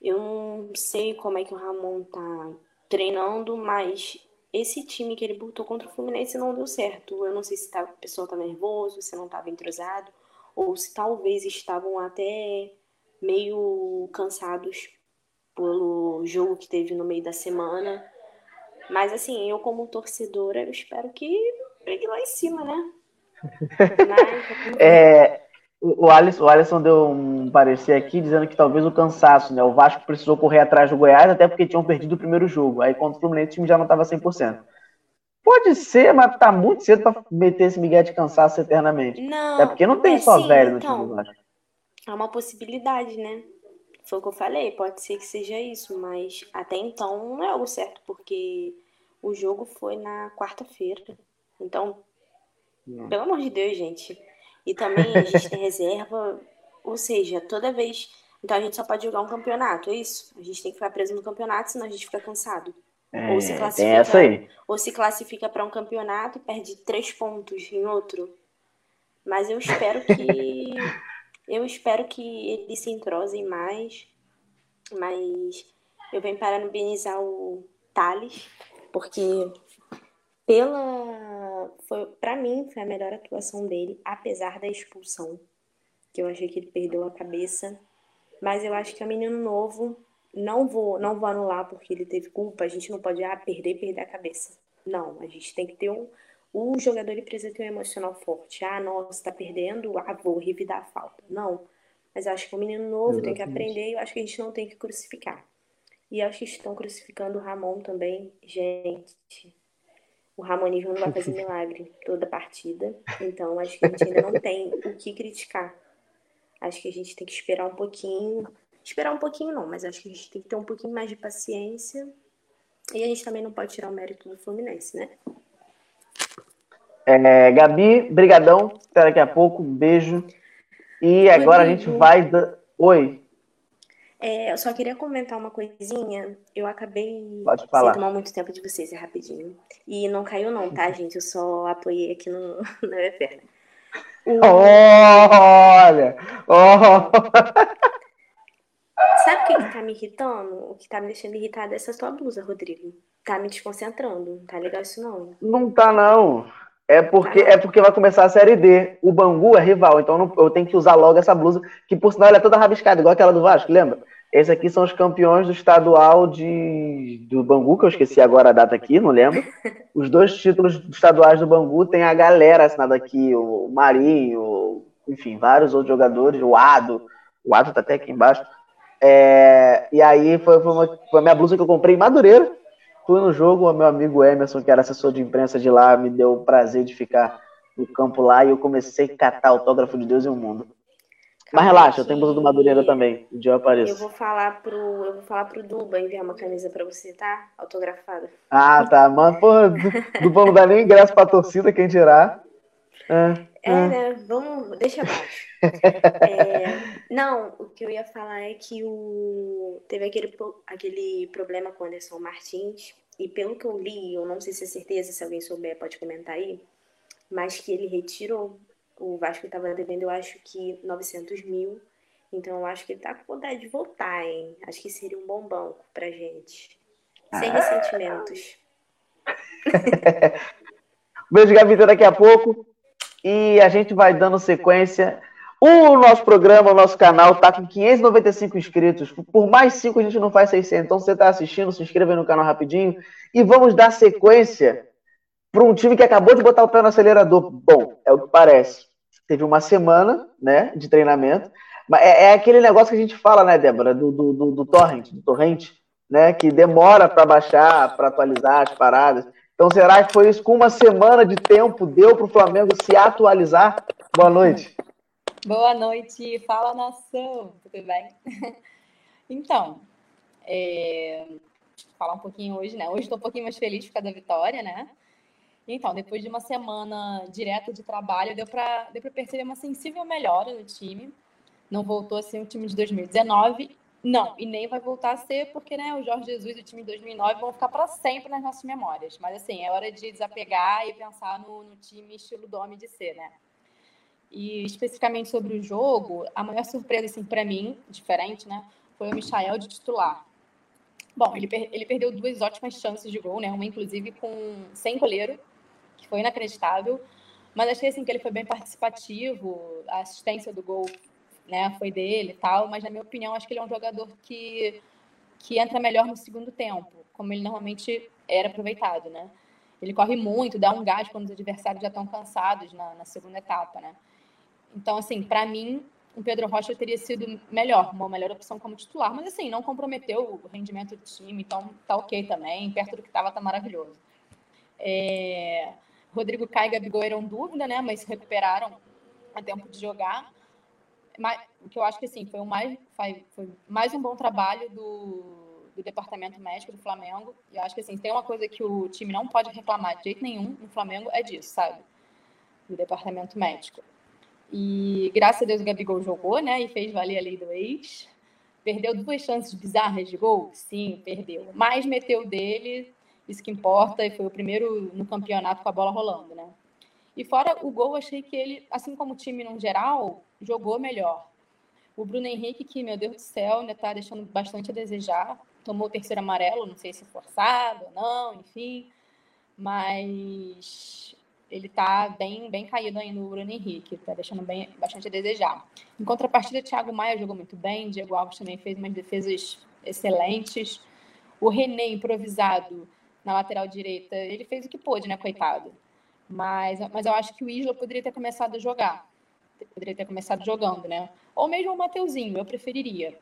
Eu não sei como é que o Ramon tá treinando, mas esse time que ele botou contra o Fluminense não deu certo. Eu não sei se tá, o pessoal tá nervoso, se não estava entrosado, ou se talvez estavam até meio cansados pelo jogo que teve no meio da semana. Mas assim, eu como torcedora, eu espero que pegue lá em cima, né? [laughs] Mas, é, o, Alisson, o Alisson deu um parecer aqui dizendo que talvez o cansaço, né? O Vasco precisou correr atrás do Goiás, até porque tinham perdido o primeiro jogo. Aí contra o Fluminense o time já não estava 100%. Pode ser, mas tá muito cedo para meter esse Miguel de cansaço eternamente. Não. É porque não tem é, só sim, velho no então, time do Vasco. É uma possibilidade, né? Foi o que eu falei, pode ser que seja isso, mas até então não é algo certo, porque o jogo foi na quarta-feira. Então, não. pelo amor de Deus, gente. E também a gente tem reserva, ou seja, toda vez. Então a gente só pode jogar um campeonato, é isso? A gente tem que ficar preso no campeonato, senão a gente fica cansado. É, ou se classifica, essa aí. Ou se classifica para um campeonato e perde três pontos em outro. Mas eu espero que [laughs] Eu espero que eles se entrosem mais, mas eu venho parabenizar o Thales, porque pela foi para mim foi a melhor atuação dele, apesar da expulsão, que eu achei que ele perdeu a cabeça, mas eu acho que é um menino novo, não vou não vou anular porque ele teve culpa, a gente não pode ah, perder, perder a cabeça. Não, a gente tem que ter um o jogador ele precisa ter um emocional forte. Ah, nossa, tá perdendo, ah, vou revidar a falta. Não. Mas eu acho que o menino novo Exatamente. tem que aprender e eu acho que a gente não tem que crucificar. E acho que estão crucificando o Ramon também. Gente, o Ramonismo não vai fazer [laughs] milagre toda partida. Então, acho que a gente ainda não [laughs] tem o que criticar. Acho que a gente tem que esperar um pouquinho. Esperar um pouquinho não, mas acho que a gente tem que ter um pouquinho mais de paciência. E a gente também não pode tirar o mérito do Fluminense, né? É, Gabi, brigadão. Até daqui a pouco. Um beijo. E agora a gente vai... Oi. É, eu só queria comentar uma coisinha. Eu acabei Pode falar. sem tomar muito tempo de vocês, é rapidinho. E não caiu não, tá, gente? Eu só apoiei aqui no, na minha perna. O... Olha! Oh. Sabe o que, que tá me irritando? O que tá me deixando irritada é essa tua blusa, Rodrigo. Tá me desconcentrando. Não tá legal isso, não. Não tá, não. É porque, é porque vai começar a Série D. O Bangu é rival, então eu, não, eu tenho que usar logo essa blusa, que por sinal ela é toda rabiscada, igual aquela do Vasco, lembra? Esses aqui são os campeões do estadual de, do Bangu, que eu esqueci agora a data aqui, não lembro. [laughs] Os dois títulos estaduais do Bangu tem a galera assinada aqui, o Marinho, enfim, vários outros jogadores, o Ado, o Ado tá até aqui embaixo. É, e aí foi, foi, uma, foi a minha blusa que eu comprei em Madureira, Fui no jogo, o meu amigo Emerson, que era assessor de imprensa de lá, me deu o prazer de ficar no campo lá e eu comecei a catar autógrafo de Deus e o mundo. Mas relaxa, eu tenho blusa do Madureira também. O dia eu apareço. Eu vou falar pro, eu vou falar pro Duba enviar uma camisa pra você, tá? Autografada. Ah, tá. Mano, porra, [laughs] Duba não dá nem ingresso pra torcida, quem dirá. É. É, ah. né? Vamos, deixa abaixo. [laughs] é, não, o que eu ia falar é que o, teve aquele, aquele problema com o Anderson Martins, e pelo que eu li, eu não sei se é certeza, se alguém souber pode comentar aí, mas que ele retirou. O Vasco estava devendo, eu acho que 900 mil. Então eu acho que ele tá com vontade de voltar, hein? Acho que seria um bom banco pra gente. Sem ah. ressentimentos. [laughs] Beijo, Gavita, daqui a pouco. E a gente vai dando sequência. O nosso programa, o nosso canal está com 595 inscritos. Por mais 5 a gente não faz 600. Então, você está assistindo, se inscreva no canal rapidinho. E vamos dar sequência para um time que acabou de botar o pé no acelerador. Bom, é o que parece. Teve uma semana né, de treinamento. Mas é, é aquele negócio que a gente fala, né, Débora, do, do, do, do torrent, do torrent, né, que demora para baixar, para atualizar as paradas. Então, será que foi isso? Com uma semana de tempo, deu para o Flamengo se atualizar? Boa noite. Boa noite, fala nação, tudo bem? [laughs] Então, é... falar um pouquinho hoje, né? Hoje estou um pouquinho mais feliz por causa da vitória, né? Então, depois de uma semana direta de trabalho, deu para deu perceber uma sensível melhora no time. Não voltou a ser o time de 2019 não, e nem vai voltar a ser, porque né, o Jorge Jesus e o time de 2009 vão ficar para sempre nas nossas memórias. Mas, assim, é hora de desapegar e pensar no, no time estilo Dome de ser, né? E especificamente sobre o jogo, a maior surpresa, assim, para mim, diferente, né, foi o Michael de titular. Bom, ele, per ele perdeu duas ótimas chances de gol, né? Uma, inclusive, com sem goleiro, que foi inacreditável. Mas achei assim, que ele foi bem participativo, a assistência do gol né, foi dele e tal, mas na minha opinião acho que ele é um jogador que, que entra melhor no segundo tempo, como ele normalmente era aproveitado, né? Ele corre muito, dá um gás quando os adversários já estão cansados na, na segunda etapa, né? Então, assim, para mim, o Pedro Rocha teria sido melhor, uma melhor opção como titular, mas assim, não comprometeu o rendimento do time, então tá ok também, perto do que estava tá maravilhoso. É... Rodrigo Caio e Gabigol eram dúvida, né, mas recuperaram a tempo de jogar o que eu acho que assim, foi, um mais, foi, foi mais um bom trabalho do, do departamento médico do Flamengo. E eu acho que assim, tem uma coisa que o time não pode reclamar de jeito nenhum no Flamengo, é disso, sabe? Do departamento médico. E graças a Deus o Gabigol jogou, né? E fez valer a lei do ex. Perdeu duas chances bizarras de gol? Sim, perdeu. Mas meteu dele, isso que importa, e foi o primeiro no campeonato com a bola rolando, né? E fora o gol, achei que ele, assim como o time no geral, jogou melhor. O Bruno Henrique, que, meu Deus do céu, ainda está deixando bastante a desejar. Tomou o terceiro amarelo, não sei se forçado ou não, enfim. Mas ele está bem, bem caído ainda no Bruno Henrique, está deixando bem, bastante a desejar. Em contrapartida, Thiago Maia jogou muito bem, Diego Alves também fez umas defesas excelentes. O René, improvisado na lateral direita, ele fez o que pôde, né, coitado. Mas, mas eu acho que o Isla poderia ter começado a jogar poderia ter começado jogando, né? Ou mesmo o Mateuzinho, eu preferiria.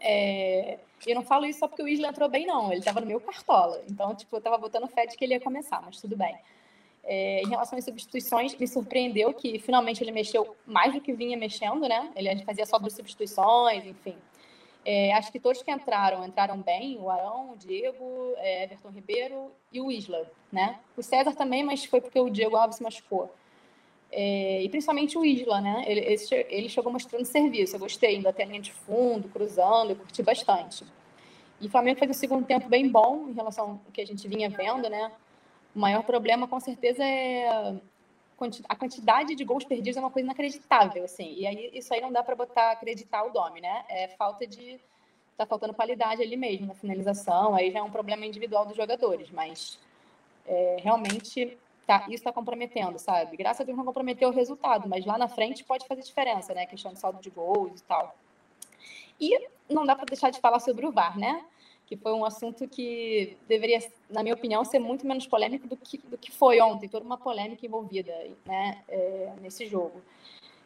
É... Eu não falo isso só porque o Isla entrou bem, não. Ele estava no meu cartola. Então, tipo, eu estava botando fé de que ele ia começar, mas tudo bem. É... em relação às substituições, me surpreendeu que finalmente ele mexeu mais do que vinha mexendo, né? Ele fazia só duas substituições, enfim. É, acho que todos que entraram, entraram bem, o Arão, o Diego, é, Everton Ribeiro e o Isla, né? O César também, mas foi porque o Diego Alves se machucou. É, e principalmente o Isla, né? Ele, ele chegou mostrando serviço. Eu gostei, indo até a linha de fundo, cruzando, eu curti bastante. E o Flamengo fez um segundo tempo bem bom em relação ao que a gente vinha vendo, né? O maior problema, com certeza, é a quantidade de gols perdidos é uma coisa inacreditável, assim. E aí isso aí não dá para botar acreditar o Domi, né? É falta de tá faltando qualidade ali mesmo na finalização. Aí já é um problema individual dos jogadores, mas é, realmente tá, isso está comprometendo, sabe? Graças a Deus não comprometeu o resultado, mas lá na frente pode fazer diferença, né? Questão de saldo de gols e tal. E não dá para deixar de falar sobre o VAR, né? Que foi um assunto que deveria, na minha opinião, ser muito menos polêmico do que, do que foi ontem, toda uma polêmica envolvida né, é, nesse jogo.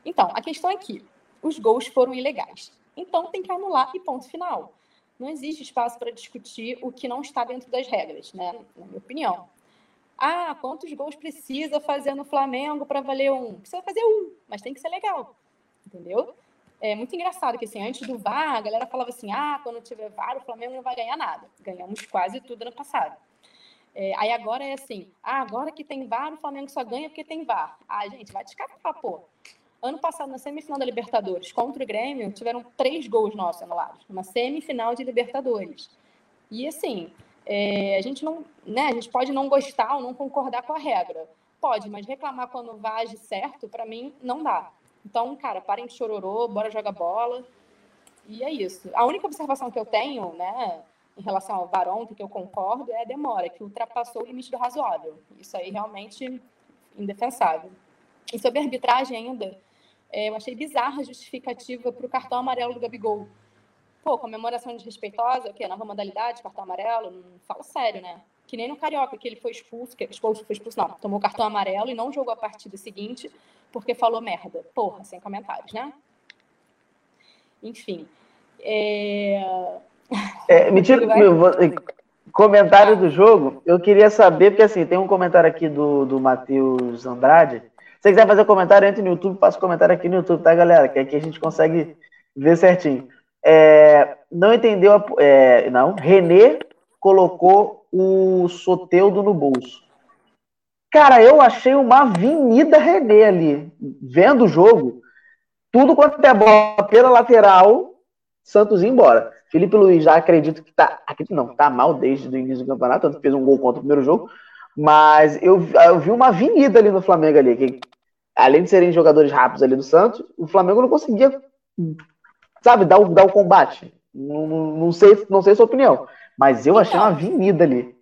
Então, a questão é que os gols foram ilegais. Então tem que anular e ponto final. Não existe espaço para discutir o que não está dentro das regras, né? Na minha opinião. Ah, quantos gols precisa fazer no Flamengo para valer um? Precisa fazer um, mas tem que ser legal. Entendeu? É muito engraçado que assim, antes do VAR, a galera falava assim: ah, quando tiver VAR, o Flamengo não vai ganhar nada. Ganhamos quase tudo no passado. É, aí agora é assim, ah, agora que tem VAR, o Flamengo só ganha porque tem VAR. Ah, gente, vai descartar, pô. Ano passado, na semifinal da Libertadores, contra o Grêmio, tiveram três gols nossos anulados. Uma semifinal de Libertadores. E assim, é, a gente não, né, a gente pode não gostar ou não concordar com a regra. Pode, mas reclamar quando agir certo, para mim, não dá. Então, cara, parem de chororô, bora jogar bola. E é isso. A única observação que eu tenho, né, em relação ao VAR ontem, que eu concordo, é a demora, que ultrapassou o limite do razoável. Isso aí realmente indefensável. E sobre a arbitragem ainda, é, eu achei bizarra a justificativa para o cartão amarelo do Gabigol. Pô, comemoração desrespeitosa, o quê? Nova modalidade, cartão amarelo? Fala sério, né? Que nem no Carioca, que ele foi expulso, que expulso, foi expulso, não, tomou cartão amarelo e não jogou a partida seguinte porque falou merda. Porra, sem comentários, né? Enfim. É... É, [laughs] me tira, meu, comentário do jogo, eu queria saber, porque assim, tem um comentário aqui do, do Matheus Andrade. Se você quiser fazer comentário, entre no YouTube, faça comentário aqui no YouTube, tá, galera? Que aqui a gente consegue ver certinho. É, não entendeu, a, é, não, Renê colocou o Soteudo no bolso. Cara, eu achei uma avenida Renê ali, vendo o jogo, tudo quanto é bola pela lateral, Santos embora. Felipe Luiz já acredito que tá. Acredito não, tá mal desde o início do campeonato, tanto fez um gol contra o primeiro jogo. Mas eu, eu vi uma avenida ali no Flamengo ali. Que, além de serem jogadores rápidos ali do Santos, o Flamengo não conseguia, sabe, dar o, dar o combate. Não, não, sei, não sei a sua opinião. Mas eu então, achei uma avenida ali.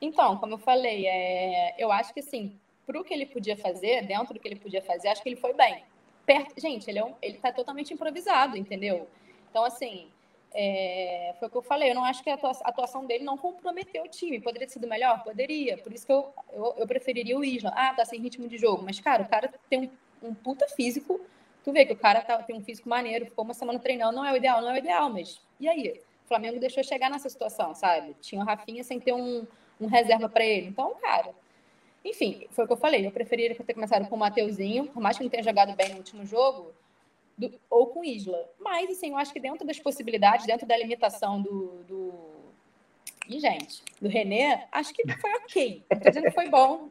Então, como eu falei, é, eu acho que assim, pro que ele podia fazer, dentro do que ele podia fazer, acho que ele foi bem. Perto, gente, ele, é um, ele tá totalmente improvisado, entendeu? Então, assim, é, foi o que eu falei, eu não acho que a atuação dele não comprometeu o time. Poderia ter sido melhor? Poderia. Por isso que eu, eu, eu preferiria o Isla. Ah, tá sem ritmo de jogo. Mas, cara, o cara tem um, um puta físico. Tu vê que o cara tá, tem um físico maneiro, ficou uma semana treinando, não é o ideal, não é o ideal, mas e aí? Flamengo deixou chegar nessa situação, sabe? Tinha o Rafinha sem ter um, um reserva para ele. Então, cara, enfim, foi o que eu falei. Eu preferia ter começado com o Mateuzinho, por mais que não tenha jogado bem no último jogo, do, ou com Isla. Mas, assim, eu acho que dentro das possibilidades, dentro da limitação do. do... E, gente, do René, acho que foi ok. Não tô dizendo que foi bom,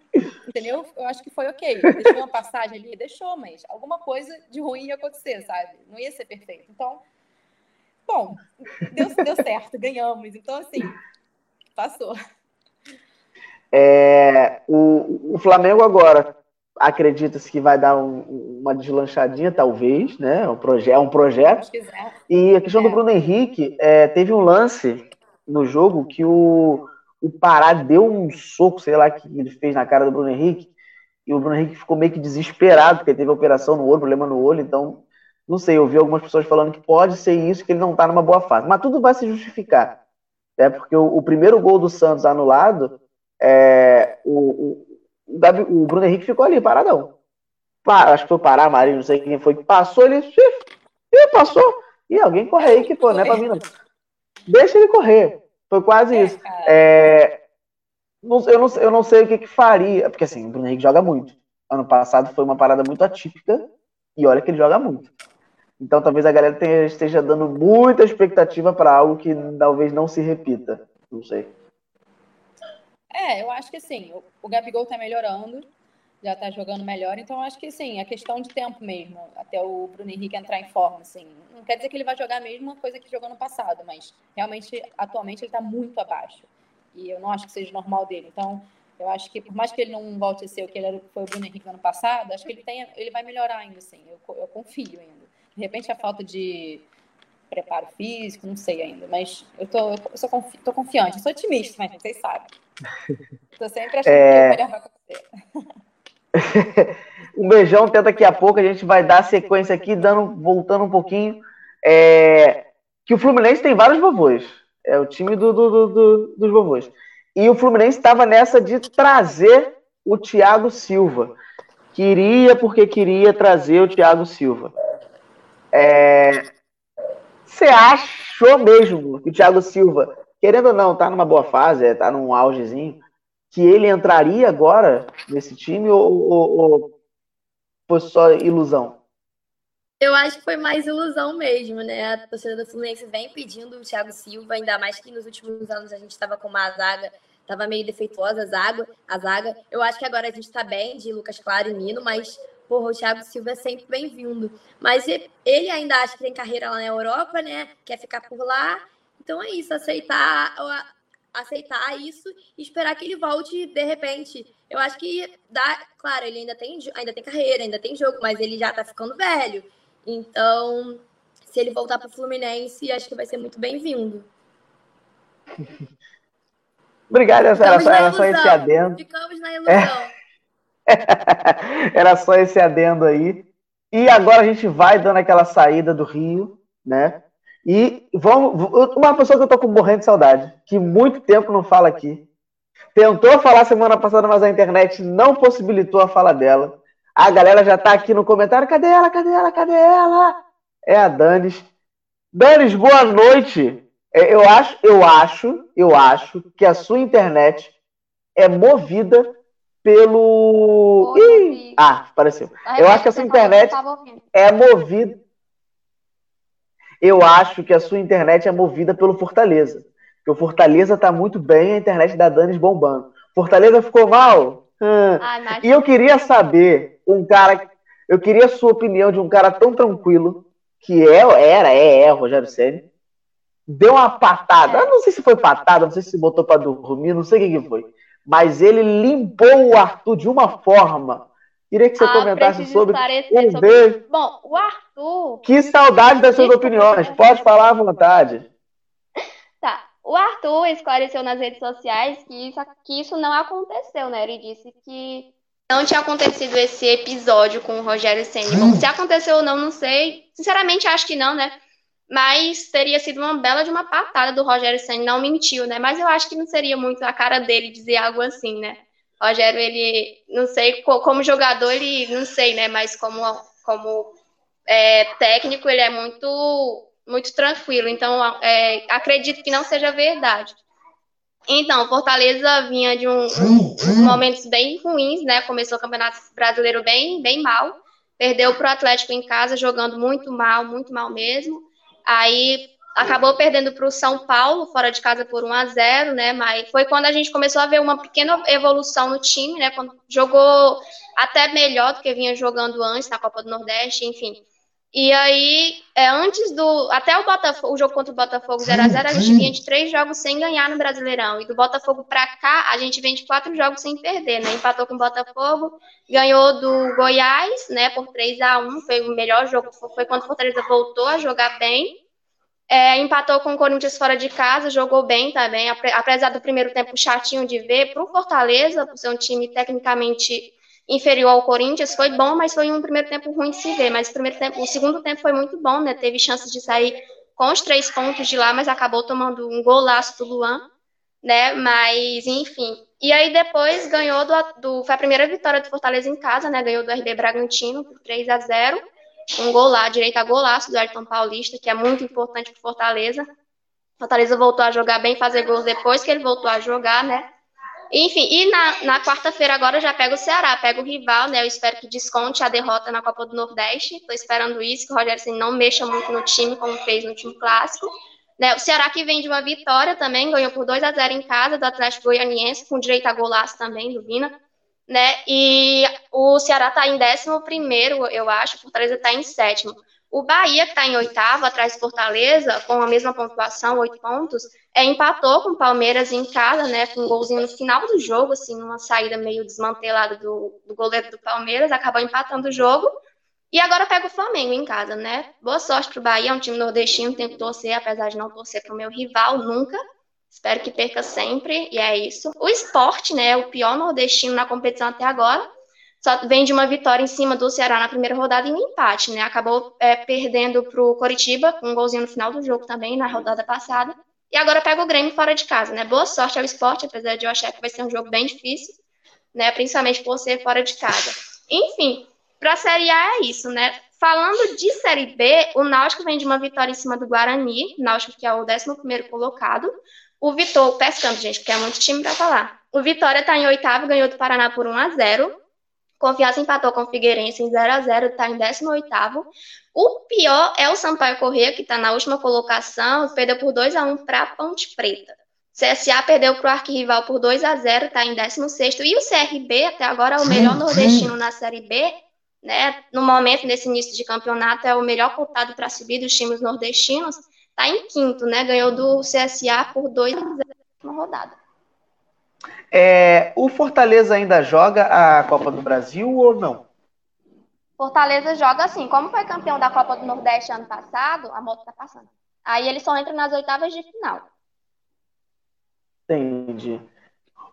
entendeu? Eu acho que foi ok. Deixou uma passagem ali, deixou, mas alguma coisa de ruim ia acontecer, sabe? Não ia ser perfeito. Então, bom, deu, deu certo, ganhamos. Então, assim, passou. É, o, o Flamengo agora acredita-se que vai dar um, uma deslanchadinha, talvez, né? Um proje é um projeto. E a questão é. do Bruno Henrique, é, teve um lance no jogo que o, o Pará deu um soco, sei lá, que ele fez na cara do Bruno Henrique, e o Bruno Henrique ficou meio que desesperado, porque teve operação no olho, problema no olho, então, não sei, eu vi algumas pessoas falando que pode ser isso, que ele não tá numa boa fase. Mas tudo vai se justificar. É porque o, o primeiro gol do Santos anulado, é, o, o, o Bruno Henrique ficou ali, paradão. acho que foi Pará, Marinho, não sei quem foi que passou, ele, ele passou. E alguém corre aí que, pô, não é pra mim não. Deixa ele correr. Foi quase é, isso. É, eu, não, eu não sei o que, que faria, porque assim, o Bruno Henrique joga muito. Ano passado foi uma parada muito atípica, e olha que ele joga muito. Então talvez a galera tenha, esteja dando muita expectativa para algo que talvez não se repita. Não sei. É, eu acho que sim. O, Gabigol tá melhorando, já tá jogando melhor, então acho que sim, é questão de tempo mesmo, até o Bruno Henrique entrar em forma, assim. Não quer dizer que ele vai jogar a mesma coisa que jogou no passado, mas realmente, atualmente, ele tá muito abaixo. E eu não acho que seja normal dele. Então, eu acho que, por mais que ele não volte a ser o que ele foi o Bruno Henrique no ano passado, acho que ele, tem, ele vai melhorar ainda, assim. Eu, eu confio ainda. De repente, a falta de preparo físico, não sei ainda, mas eu tô, eu sou confi tô confiante, eu sou otimista, mas vocês sabem. Tô sempre achando é... que o melhor acontecer. [laughs] um beijão, até daqui a pouco a gente vai dar sequência aqui, dando, voltando um pouquinho. É... Que o Fluminense tem vários vovôs. É o time do, do, do, do dos vovôs. E o Fluminense estava nessa de trazer o Thiago Silva. Queria porque queria trazer o Thiago Silva. É, você achou mesmo que o Thiago Silva, querendo ou não, tá numa boa fase, é, tá num augezinho, que ele entraria agora nesse time ou, ou, ou foi só ilusão? Eu acho que foi mais ilusão mesmo, né? A torcida do Fluminense vem pedindo o Thiago Silva, ainda mais que nos últimos anos a gente estava com uma zaga tava meio defeituosa a zaga, a zaga. Eu acho que agora a gente tá bem de Lucas Claro e Nino, mas porra, o Thiago Silva é sempre bem-vindo. Mas ele ainda acha que tem carreira lá na Europa, né? Quer ficar por lá. Então é isso, aceitar aceitar isso e esperar que ele volte de repente. Eu acho que dá, claro, ele ainda tem, ainda tem carreira, ainda tem jogo, mas ele já tá ficando velho. Então, se ele voltar para o Fluminense, acho que vai ser muito bem-vindo. [laughs] Obrigado, era, era só esse adendo. Ficamos na ilusão. É. [laughs] era só esse adendo aí. E agora a gente vai dando aquela saída do Rio, né? E vamos. Uma pessoa que eu tô com morrendo de saudade, que muito tempo não fala aqui. Tentou falar semana passada, mas a internet não possibilitou a fala dela. A galera já tá aqui no comentário: cadê ela? Cadê ela? Cadê ela? É a Danis. Danis, boa noite. É, eu acho, eu acho, eu acho que a sua internet é movida pelo. Ih! Ah, apareceu. Eu acho que a sua internet é movida. Eu acho que a sua internet é movida pelo Fortaleza. Porque o Fortaleza tá muito bem, a internet da Danis bombando. Fortaleza ficou mal? Hum. E eu queria saber, um cara. Eu queria a sua opinião de um cara tão tranquilo, que é, era, é, é, Rogério Senna. Deu uma patada. É. Eu não sei se foi patada, não sei se botou para dormir, não sei o que, que foi. Mas ele limpou o Arthur de uma forma Queria que você ah, comentasse sobre um sobre... beijo. Bom, o Arthur. Que saudade das suas opiniões. [laughs] Pode falar à vontade. Tá. O Arthur esclareceu nas redes sociais que isso, que isso não aconteceu, né? Ele disse que não tinha acontecido esse episódio com o Rogério Senna. Bom, se aconteceu ou não, não sei. Sinceramente, acho que não, né? Mas teria sido uma bela de uma patada do Rogério Senna. Não mentiu, né? Mas eu acho que não seria muito a cara dele dizer algo assim, né? Rogério, ele, não sei, como jogador, ele, não sei, né, mas como, como é, técnico, ele é muito, muito tranquilo. Então, é, acredito que não seja verdade. Então, Fortaleza vinha de um, uns momentos bem ruins, né? Começou o Campeonato Brasileiro bem, bem mal. Perdeu para o Atlético em casa, jogando muito mal, muito mal mesmo. Aí acabou perdendo para o São Paulo, fora de casa por 1 a 0 né? Mas foi quando a gente começou a ver uma pequena evolução no time, né? Quando jogou até melhor do que vinha jogando antes na Copa do Nordeste, enfim. E aí, é, antes do. Até o Botafogo, o jogo contra o Botafogo 0x0, a gente vinha de três jogos sem ganhar no Brasileirão. E do Botafogo para cá, a gente vem de quatro jogos sem perder, né? Empatou com o Botafogo, ganhou do Goiás, né, por 3 a 1 Foi o melhor jogo, foi quando o Fortaleza voltou a jogar bem. É, empatou com o Corinthians fora de casa, jogou bem também, apesar do primeiro tempo chatinho de ver. Para o Fortaleza, por ser um time tecnicamente inferior ao Corinthians, foi bom, mas foi um primeiro tempo ruim de se ver. Mas o, primeiro tempo, o segundo tempo foi muito bom, né? Teve chances de sair com os três pontos de lá, mas acabou tomando um golaço do Luan, né? Mas, enfim. E aí depois ganhou do, do. Foi a primeira vitória do Fortaleza em casa, né? Ganhou do RB Bragantino por 3 a 0 um gol lá, direito a golaço do Ayrton Paulista, que é muito importante para Fortaleza. Fortaleza voltou a jogar bem, fazer gols depois que ele voltou a jogar, né? Enfim, e na, na quarta-feira agora já pega o Ceará, pega o rival, né? Eu espero que desconte a derrota na Copa do Nordeste. Estou esperando isso, que o Rogério assim, não mexa muito no time, como fez no time clássico. Né? O Ceará que vem de uma vitória também, ganhou por 2 a 0 em casa do Atlético Goianiense, com direito a golaço também do Vina né? E o Ceará está em décimo primeiro, eu acho, Fortaleza está em sétimo. O Bahia, que está em oitavo, atrás do Fortaleza, com a mesma pontuação, oito pontos, é, empatou com o Palmeiras em casa, né? Com um golzinho no final do jogo, assim, uma saída meio desmantelada do, do goleiro do Palmeiras, acabou empatando o jogo. E agora pega o Flamengo em casa, né? Boa sorte para o Bahia, é um time nordestino, tem que torcer, apesar de não torcer para o meu rival nunca. Espero que perca sempre, e é isso. O esporte, né, é o pior nordestino na competição até agora. Só vem de uma vitória em cima do Ceará na primeira rodada e um empate, né? Acabou é, perdendo para o Coritiba, com um golzinho no final do jogo também, na rodada passada. E agora pega o Grêmio fora de casa, né? Boa sorte ao esporte, apesar de eu achar que vai ser um jogo bem difícil, né? Principalmente por ser fora de casa. Enfim, para a Série A é isso, né? Falando de Série B, o Náutico vem de uma vitória em cima do Guarani, Náutico que é o 11 colocado. O Vitor, pescando, gente, porque é muito time para falar. O Vitória está em oitavo, ganhou do Paraná por 1 a 0 Confiança empatou com o Figueirense em 0 a 0 está em 18 O pior é o Sampaio Corrêa, que está na última colocação, perdeu por 2 a 1 para Ponte Preta. CSA perdeu para o arquirrival por 2 a 0 está em 16 E o CRB, até agora, é o melhor nordestino na Série B. Né? No momento, nesse início de campeonato, é o melhor cotado para subir dos times nordestinos. Está em quinto, né? Ganhou do CSA por 2 a 0 na rodada. É, o Fortaleza ainda joga a Copa do Brasil ou não? Fortaleza joga assim, como foi campeão da Copa do Nordeste ano passado, a moto tá passando. Aí ele só entra nas oitavas de final. Entendi.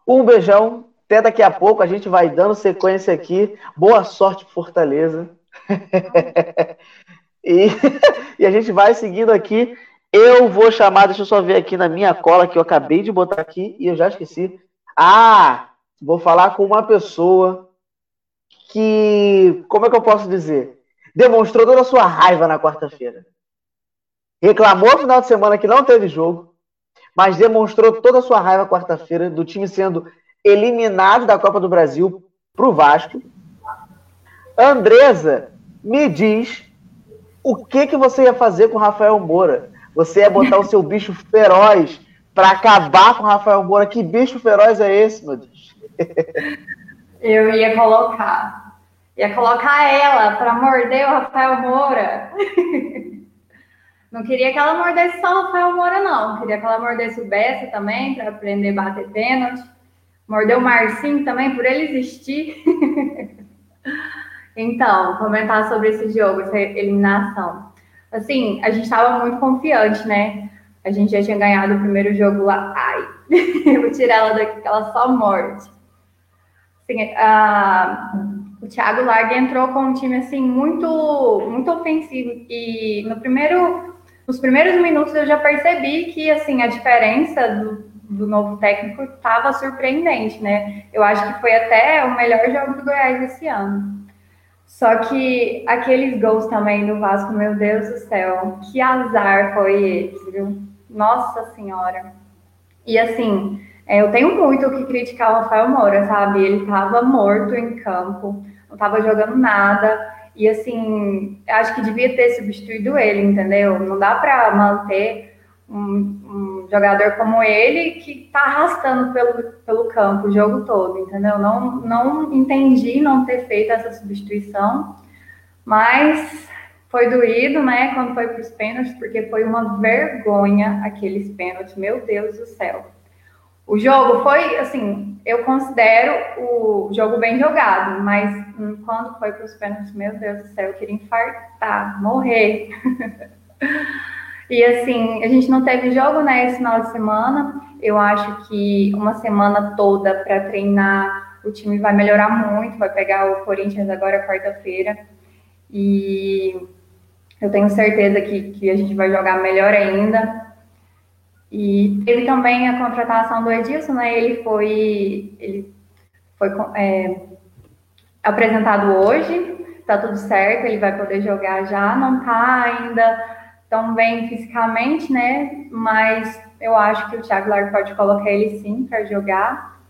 Um beijão. Até daqui a pouco a gente vai dando sequência aqui. Boa sorte, Fortaleza. [laughs] e, [laughs] e a gente vai seguindo aqui. Eu vou chamar, deixa eu só ver aqui na minha cola que eu acabei de botar aqui e eu já esqueci. Ah, vou falar com uma pessoa que, como é que eu posso dizer? Demonstrou toda a sua raiva na quarta-feira. Reclamou no final de semana que não teve jogo, mas demonstrou toda a sua raiva quarta-feira do time sendo eliminado da Copa do Brasil para o Vasco. Andresa, me diz o que, que você ia fazer com o Rafael Moura. Você ia botar o seu bicho feroz para acabar com o Rafael Moura. Que bicho feroz é esse, meu Deus? [laughs] Eu ia colocar. Ia colocar ela para morder o Rafael Moura. [laughs] Não queria que ela mordesse só o Rafael Moura, não. Queria que ela mordesse o Bessa também, para aprender a bater pênalti. Mordeu o Marcinho também, por ele existir. [laughs] então, comentar sobre esse jogo, essa eliminação. Assim, a gente estava muito confiante, né? A gente já tinha ganhado o primeiro jogo lá. Ai, [laughs] eu vou tirar ela daquela só morte. Assim, o Thiago Largue entrou com um time assim muito, muito ofensivo e no primeiro nos primeiros minutos eu já percebi que assim a diferença do, do novo técnico estava surpreendente, né? Eu acho que foi até o melhor jogo do Goiás esse ano. Só que aqueles gols também do Vasco, meu Deus do céu, que azar foi esse, viu? Nossa Senhora. E assim, é, eu tenho muito o que criticar o Rafael Moura, sabe? Ele estava morto em campo, não estava jogando nada. E assim, acho que devia ter substituído ele, entendeu? Não dá para manter um, um, jogador como ele que está arrastando pelo, pelo campo o jogo todo, entendeu? Não, não entendi não ter feito essa substituição, mas foi doído, né, quando foi para os pênaltis, porque foi uma vergonha aqueles pênaltis, meu Deus do céu. O jogo foi, assim, eu considero o jogo bem jogado, mas quando foi para os pênaltis, meu Deus do céu, eu queria infartar, morrer. [laughs] e assim, a gente não teve jogo, né, esse final de semana. Eu acho que uma semana toda para treinar, o time vai melhorar muito, vai pegar o Corinthians agora quarta-feira. E eu tenho certeza que, que a gente vai jogar melhor ainda. E teve também a contratação do Edilson, né? Ele foi, ele foi é, apresentado hoje, tá tudo certo, ele vai poder jogar já, não tá ainda tão bem fisicamente, né? Mas eu acho que o Thiago Largo pode colocar ele sim para jogar.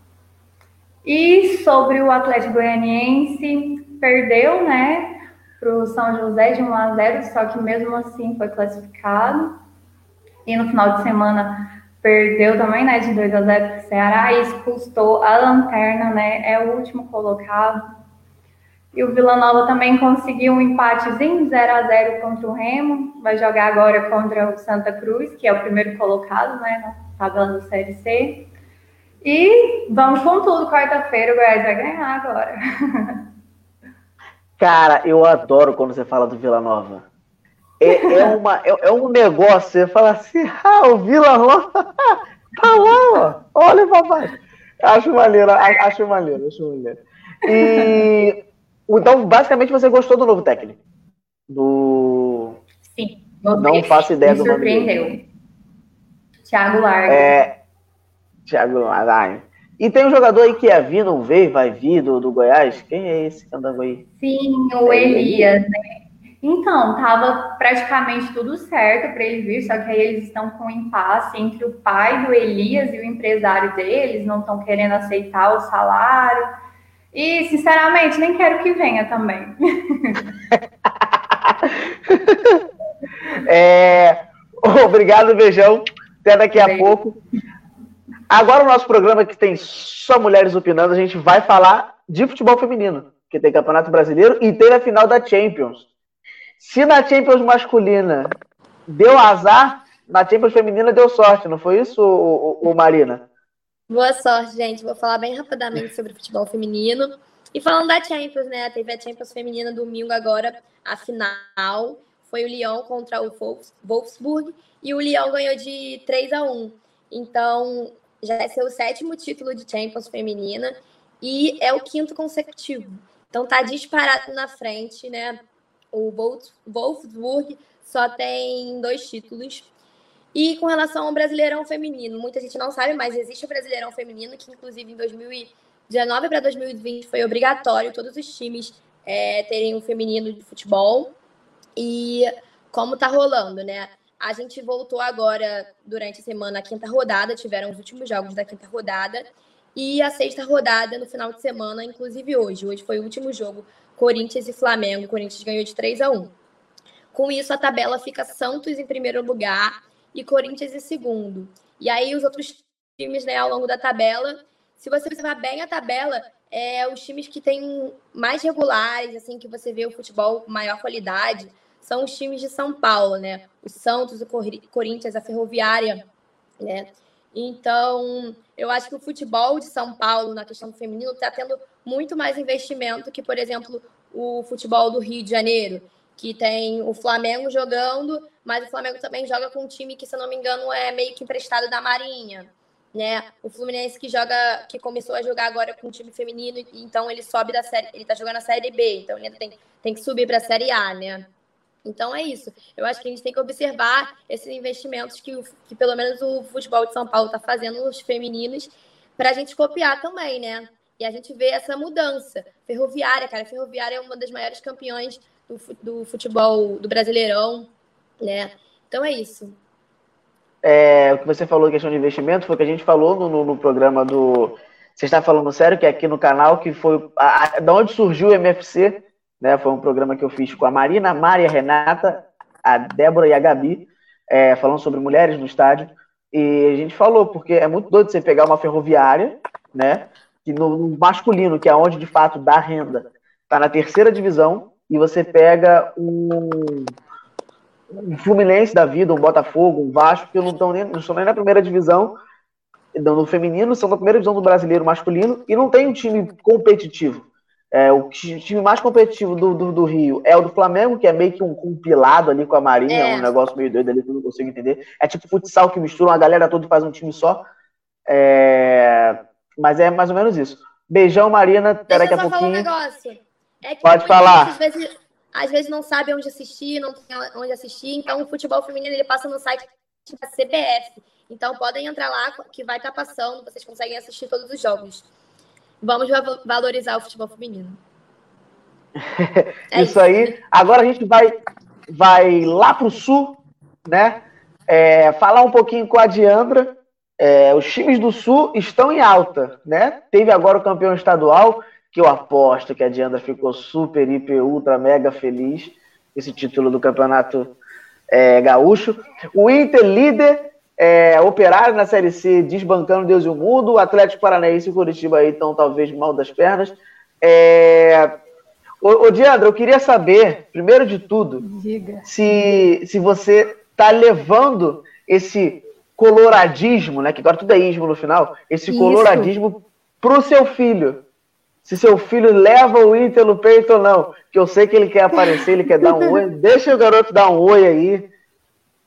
E sobre o Atlético Goianiense, perdeu, né? Para o São José de 1 a 0, só que mesmo assim foi classificado e no final de semana perdeu também, né, de 2 a 0 para o Ceará, e isso custou a lanterna, né, é o último colocado. E o Vila Nova também conseguiu um empatezinho 0 a 0 contra o Remo, vai jogar agora contra o Santa Cruz, que é o primeiro colocado, né, na tabela do Série C. E vamos com tudo, quarta-feira o Goiás vai ganhar agora. [laughs] Cara, eu adoro quando você fala do Vila Nova. É, é, uma, é, é, um negócio, você fala assim, [laughs] ah, o Vila Nova [laughs] tá lá, ó. Olha, papai. Acho maneiro, acho maneiro, acho maneiro. E então, basicamente, você gostou do novo técnico? Do. Sim, Não faço ideia Me do nome dele. Thiago Largo. É. Thiago Largo. E tem um jogador aí que ia vir, não veio, vai vir do, do Goiás. Quem é esse que andando aí? Sim, o é Elias, né? Então, estava praticamente tudo certo para ele vir, só que aí eles estão com um impasse entre o pai do Elias e o empresário deles, não estão querendo aceitar o salário. E, sinceramente, nem quero que venha também. [laughs] é... Obrigado, beijão. Até daqui a pouco. Agora o nosso programa que tem só mulheres opinando, a gente vai falar de futebol feminino, que tem Campeonato Brasileiro e tem a final da Champions. Se na Champions masculina deu azar, na Champions feminina deu sorte, não foi isso, o, o, o Marina? Boa sorte, gente. Vou falar bem rapidamente sobre futebol feminino. E falando da Champions, né? Teve a Champions feminina domingo agora, a final. Foi o Lyon contra o Wolfsburg e o Lyon ganhou de 3 a 1. Então, já é seu sétimo título de Champions feminina e é o quinto consecutivo. Então tá disparado na frente, né? O Wolfsburg só tem dois títulos. E com relação ao Brasileirão Feminino, muita gente não sabe, mas existe o Brasileirão Feminino, que inclusive em 2019 para 2020 foi obrigatório todos os times é, terem um feminino de futebol. E como tá rolando, né? A gente voltou agora durante a semana, a quinta rodada, tiveram os últimos jogos da quinta rodada. E a sexta rodada no final de semana, inclusive hoje. Hoje foi o último jogo, Corinthians e Flamengo. O Corinthians ganhou de 3 a 1. Com isso, a tabela fica Santos em primeiro lugar e Corinthians em segundo. E aí os outros times, né, ao longo da tabela, se você observar bem a tabela, é os times que têm mais regulares, assim, que você vê o futebol com maior qualidade, são os times de São Paulo, né? O Santos, o Corinthians, a Ferroviária, né? Então, eu acho que o futebol de São Paulo, na questão do feminino, está tendo muito mais investimento que, por exemplo, o futebol do Rio de Janeiro, que tem o Flamengo jogando, mas o Flamengo também joga com um time que, se eu não me engano, é meio que emprestado da Marinha. Né? O Fluminense que joga, que começou a jogar agora com um time feminino, então ele sobe da série, ele tá jogando a série B, então ele tem, tem que subir para a série A, né? Então é isso. Eu acho que a gente tem que observar esses investimentos que, que pelo menos o futebol de São Paulo está fazendo nos femininos para a gente copiar também, né? E a gente vê essa mudança. Ferroviária, cara, Ferroviária é uma das maiores campeões do, do futebol do Brasileirão, né? Então é isso. É, o que você falou em questão de investimento foi o que a gente falou no, no, no programa do. Você está falando sério, que é aqui no canal, que foi a, a, da onde surgiu o MFC, né? Foi um programa que eu fiz com a Marina, a Mari, a Renata, a Débora e a Gabi, é, falando sobre mulheres no estádio. E a gente falou, porque é muito doido você pegar uma ferroviária, né? Que no, no masculino, que é onde de fato dá renda, tá na terceira divisão, e você pega um, um Fluminense da vida, um Botafogo, um Vasco, que não estão nem, não estão nem na primeira divisão, no feminino, são na primeira divisão do brasileiro masculino, e não tem um time competitivo. É, o time mais competitivo do, do, do, Rio é o do Flamengo, que é meio que um compilado ali com a Marinha, é. um negócio meio doido ali que eu não consigo entender. É tipo futsal que mistura uma galera toda e faz um time só. É... Mas é mais ou menos isso. Beijão, Marina. Até daqui a pouquinho. Um negócio. É que Pode falar. Às vezes, às vezes não sabe onde assistir, não tem onde assistir. Então, o futebol feminino ele passa no site da CBF. Então, podem entrar lá que vai estar passando. Vocês conseguem assistir todos os jogos. Vamos valorizar o futebol feminino. [laughs] É isso, isso, aí. Agora a gente vai, vai lá para o sul, né? É, falar um pouquinho com a Diandra. É, os times do sul estão em alta, né? Teve agora o campeão estadual, que eu aposto que a Diandra ficou super, hiper, ultra, mega feliz. Esse título do campeonato é, gaúcho. O Inter líder é, Operário na Série C desbancando Deus e o Mundo. O Atlético Paranaense e o Curitiba aí estão talvez mal das pernas. É... Ô, ô Diandra, eu queria saber, primeiro de tudo, Diga. se, se você está levando esse coloradismo, né? Que agora tudo é ismo no final, esse Isso. coloradismo pro seu filho. Se seu filho leva o Inter no peito ou não. Que eu sei que ele quer aparecer, ele quer dar um oi. [laughs] Deixa o garoto dar um oi aí.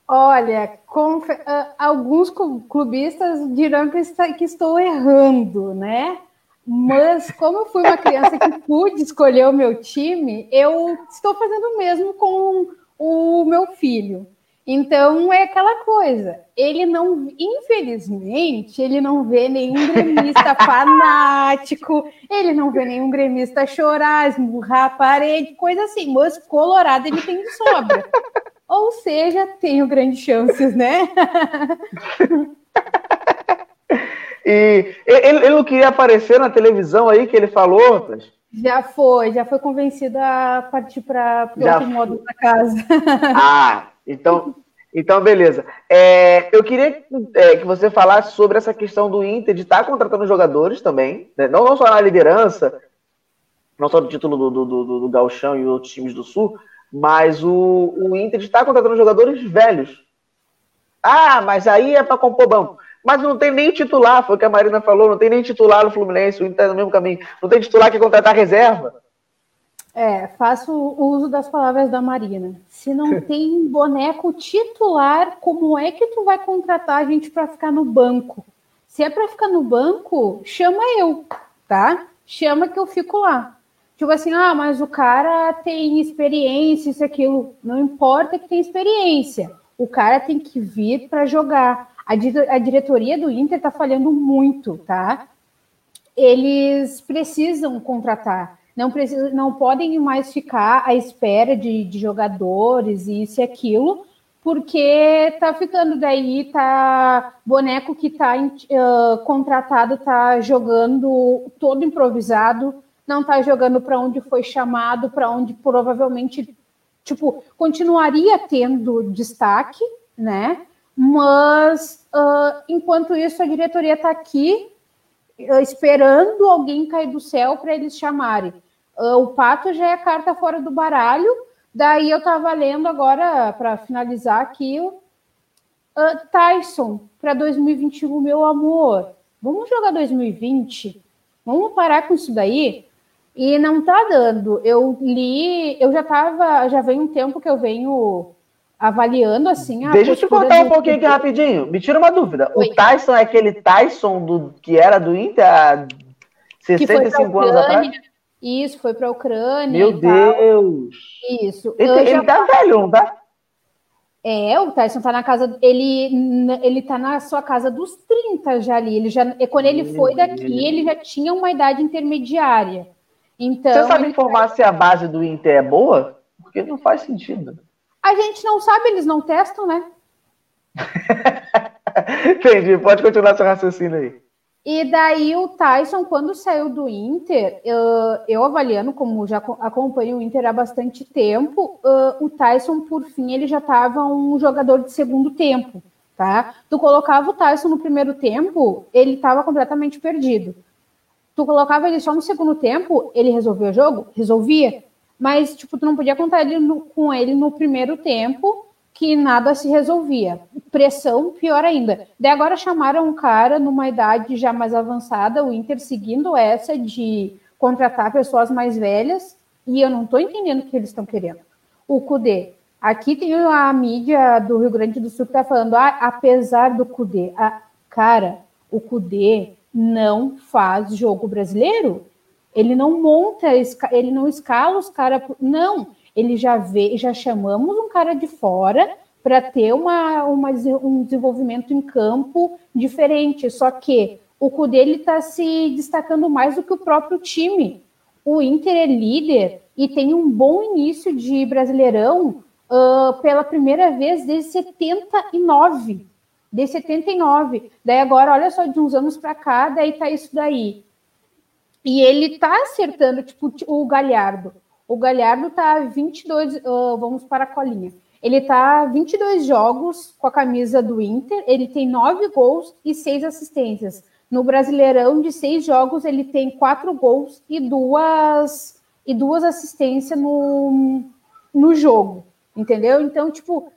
Olha, ah, alguns clubistas dirão que estou errando, né? Mas como eu fui uma criança que pude escolher o meu time, eu estou fazendo o mesmo com o meu filho. Então é aquela coisa. Ele não, infelizmente, ele não vê nenhum gremista [laughs] fanático, ele não vê nenhum gremista chorar, esmurrar a parede, coisa assim. Mas colorado ele tem de sobra. [laughs] Ou seja, tenho grandes chances, né? [laughs] e ele, ele, não queria aparecer na televisão aí que ele falou, Já foi, já foi convencido a partir para outro modo da casa. Ah, então, Então, beleza. É, eu queria é, que você falasse sobre essa questão do Inter de estar tá contratando jogadores também, né? não, não só na liderança, não só do título do, do, do, do Galchão e outros times do Sul, mas o, o Inter está contratando jogadores velhos. Ah, mas aí é para compor banco. Mas não tem nem titular, foi o que a Marina falou, não tem nem titular no Fluminense, o Inter está no mesmo caminho. Não tem titular que contratar reserva. É, faço uso das palavras da Marina. Se não [laughs] tem boneco titular, como é que tu vai contratar a gente para ficar no banco? Se é para ficar no banco, chama eu, tá? Chama que eu fico lá. Tipo assim, ah, mas o cara tem experiência, isso, aquilo. Não importa que tem experiência. O cara tem que vir para jogar. A, a diretoria do Inter tá falhando muito, tá? Eles precisam contratar não, precisa, não podem mais ficar à espera de, de jogadores, isso e aquilo, porque tá ficando daí, tá boneco que tá uh, contratado, tá jogando todo improvisado, não tá jogando para onde foi chamado, para onde provavelmente, tipo, continuaria tendo destaque, né? Mas uh, enquanto isso a diretoria está aqui esperando alguém cair do céu para eles chamarem. Uh, o pato já é carta fora do baralho. Daí eu estava lendo agora, para finalizar aqui, uh, Tyson para 2021, meu amor. Vamos jogar 2020? Vamos parar com isso daí? E não tá dando. Eu li, eu já tava, já vem um tempo que eu venho avaliando assim a Deixa eu te contar um pouquinho aqui rapidinho. Me tira uma dúvida. Oi. O Tyson é aquele Tyson do que era do Inter há 65 anos atrás? Isso, foi para a Ucrânia. Meu Deus! Isso. Ele, ele já... tá velho, não tá? É, o Tyson tá na casa. Ele, ele tá na sua casa dos 30 já ali. Ele já, quando ele foi daqui, ele já tinha uma idade intermediária. Então, Você sabe informar se a base do Inter é boa? Porque não faz sentido. A gente não sabe, eles não testam, né? [laughs] Entendi, pode continuar seu raciocínio aí. E daí o Tyson, quando saiu do Inter, eu, eu avaliando como já acompanho o Inter há bastante tempo, uh, o Tyson, por fim, ele já estava um jogador de segundo tempo, tá? Tu colocava o Tyson no primeiro tempo, ele estava completamente perdido. Tu colocava ele só no segundo tempo, ele resolvia o jogo? Resolvia. Mas, tipo, tu não podia contar ele no, com ele no primeiro tempo, que nada se resolvia. Pressão, pior ainda. Daí agora chamaram um cara numa idade já mais avançada, o Inter seguindo essa de contratar pessoas mais velhas, e eu não estou entendendo o que eles estão querendo. O Cudê. Aqui tem a mídia do Rio Grande do Sul que está falando, ah, apesar do Cudê. Ah, cara, o Cudê não faz jogo brasileiro. Ele não monta, ele não escala os caras. Não, ele já vê, já chamamos um cara de fora para ter uma, uma, um desenvolvimento em campo diferente. Só que o cu dele está se destacando mais do que o próprio time. O Inter é líder e tem um bom início de Brasileirão uh, pela primeira vez desde 79. De 79. Daí agora, olha só, de uns anos para cá, daí tá isso daí. E ele tá acertando, tipo, o Galhardo. O Galhardo está 22, uh, vamos para a colinha. Ele está 22 jogos com a camisa do Inter, ele tem nove gols e seis assistências. No Brasileirão, de seis jogos, ele tem quatro gols e duas, e duas assistências no, no jogo, entendeu? Então, tipo,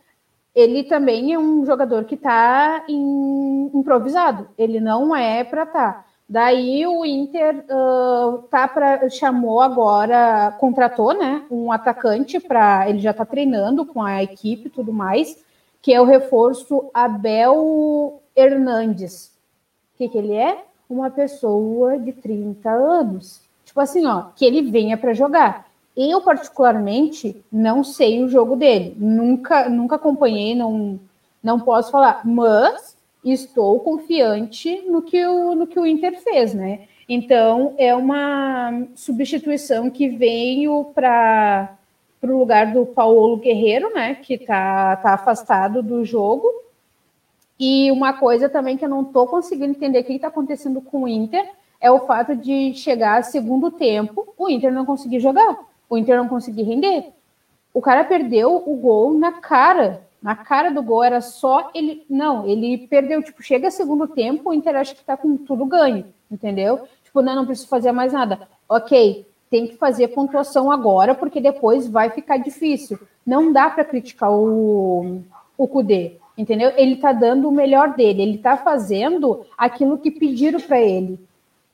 ele também é um jogador que está improvisado, ele não é para estar. Tá. Daí o Inter uh, tá pra, chamou agora, contratou né, um atacante para. Ele já está treinando com a equipe e tudo mais, que é o reforço Abel Hernandes. O que, que ele é? Uma pessoa de 30 anos. Tipo assim, ó, que ele venha para jogar. Eu, particularmente, não sei o jogo dele. Nunca, nunca acompanhei, não, não posso falar. Mas estou confiante no que o, no que o Inter fez, né? Então, é uma substituição que veio para o lugar do Paulo Guerreiro, né? Que está tá afastado do jogo. E uma coisa também que eu não estou conseguindo entender o que está acontecendo com o Inter é o fato de chegar a segundo tempo, o Inter não conseguir jogar, o Inter não conseguir render. O cara perdeu o gol na cara Na cara do gol era só ele. Não, ele perdeu. Tipo, chega segundo tempo, o Inter acha que tá com tudo ganho, entendeu? Tipo, não, não preciso fazer mais nada. Ok, tem que fazer pontuação agora, porque depois vai ficar difícil. Não dá para criticar o, o Kudê, entendeu? Ele tá dando o melhor dele, ele tá fazendo aquilo que pediram para ele.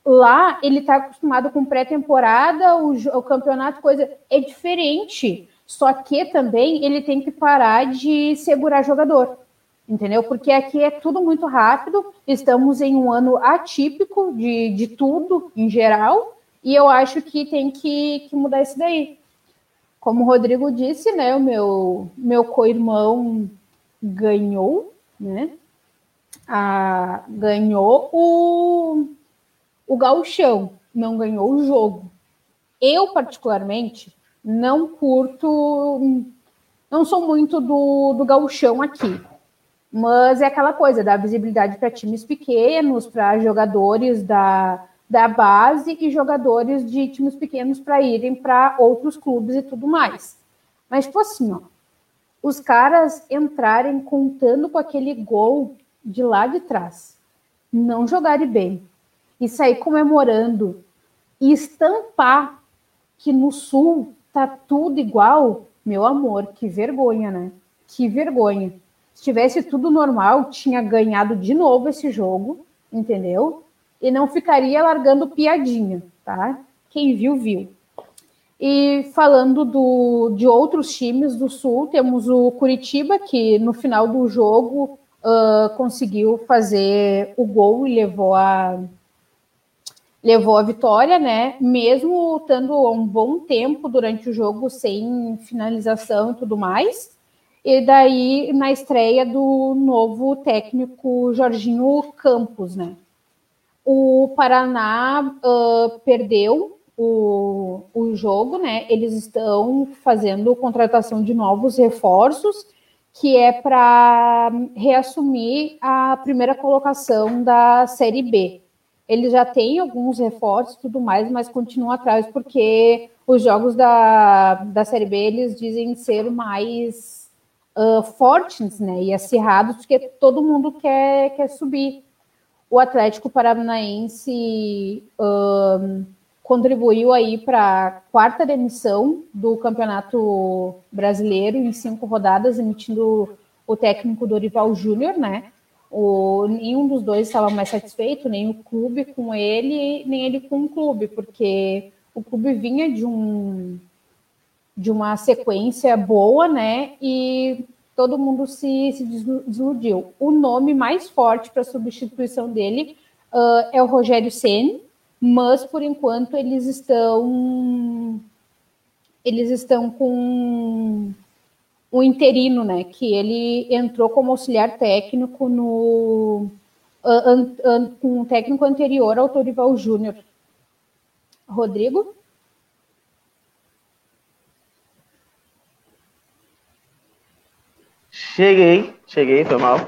Lá ele tá acostumado com pré-temporada, o, o campeonato, coisa. É diferente. Só que também ele tem que parar de segurar jogador, entendeu? Porque aqui é tudo muito rápido, estamos em um ano atípico de, de tudo em geral, e eu acho que tem que, que mudar isso daí. Como o Rodrigo disse, né? O meu, meu co-irmão ganhou, né? Ah, ganhou o, o gauchão, não ganhou o jogo. Eu, particularmente, não curto, não sou muito do, do gauchão aqui. Mas é aquela coisa, dar visibilidade para times pequenos, para jogadores da, da base e jogadores de times pequenos para irem para outros clubes e tudo mais. Mas, tipo assim, ó, os caras entrarem contando com aquele gol de lá de trás, não jogarem bem e sair comemorando e estampar que no Sul tá tudo igual, meu amor, que vergonha, né? Que vergonha. Se tivesse tudo normal, tinha ganhado de novo esse jogo, entendeu? E não ficaria largando piadinha, tá? Quem viu, viu. E falando do, de outros times do Sul, temos o Curitiba, que no final do jogo uh, conseguiu fazer o gol e levou a, levou a vitória, né? Mesmo estando um bom tempo durante o jogo sem finalização e tudo mais. E daí na estreia do novo técnico Jorginho Campos, né? O Paraná uh, perdeu o, o jogo, né? Eles estão fazendo contratação de novos reforços, que é para reassumir a primeira colocação da Série B ele já tem alguns reforços e tudo mais, mas continua atrás porque os jogos da, da Série B eles dizem ser mais uh, fortes né, e acirrados, porque todo mundo quer, quer subir. O Atlético Paranaense uh, contribuiu aí para a quarta demissão do Campeonato Brasileiro em cinco rodadas, emitindo o técnico Dorival Júnior, né? O, nenhum dos dois estava mais satisfeito, nem o clube com ele, nem ele com o clube, porque o clube vinha de um de uma sequência boa, né? E todo mundo se, se desiludiu. O nome mais forte para substituição dele uh, é o Rogério Ceni, mas por enquanto eles estão eles estão com o interino, né? Que ele entrou como auxiliar técnico no an, an, com um técnico anterior ao Torival Júnior. Rodrigo? Cheguei, cheguei, foi mal.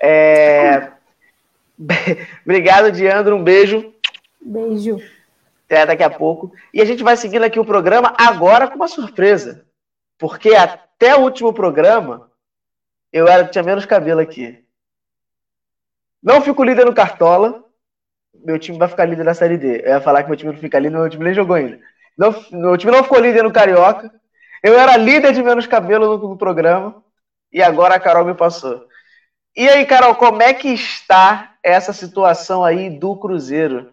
É... [laughs] Obrigado, Diandro, um beijo. Beijo. Até daqui a pouco. E a gente vai seguindo aqui o programa agora com uma surpresa. Porque a até o último programa, eu era, tinha menos cabelo aqui. Não fico líder no Cartola. Meu time vai ficar líder na Série D. Eu ia falar que meu time não fica líder, meu time nem jogou ainda. Não, meu time não ficou líder no Carioca. Eu era líder de menos cabelo no, no programa. E agora a Carol me passou. E aí, Carol, como é que está essa situação aí do Cruzeiro?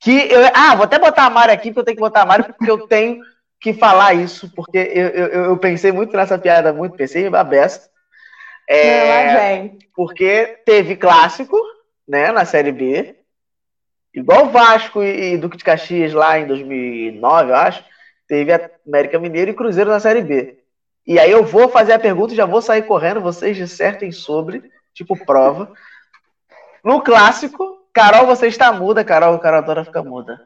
Que eu, ah, vou até botar a Mari aqui, porque eu tenho que botar a Mari, porque eu tenho que falar isso, porque eu, eu, eu pensei muito nessa piada, muito, pensei em besta. É, porque teve clássico, né, na Série B, igual Vasco e, e Duque de Caxias lá em 2009, eu acho, teve a América Mineiro e Cruzeiro na Série B. E aí eu vou fazer a pergunta e já vou sair correndo, vocês dissertem sobre, tipo prova. No clássico, Carol, você está muda, Carol, Carol adora ficar muda.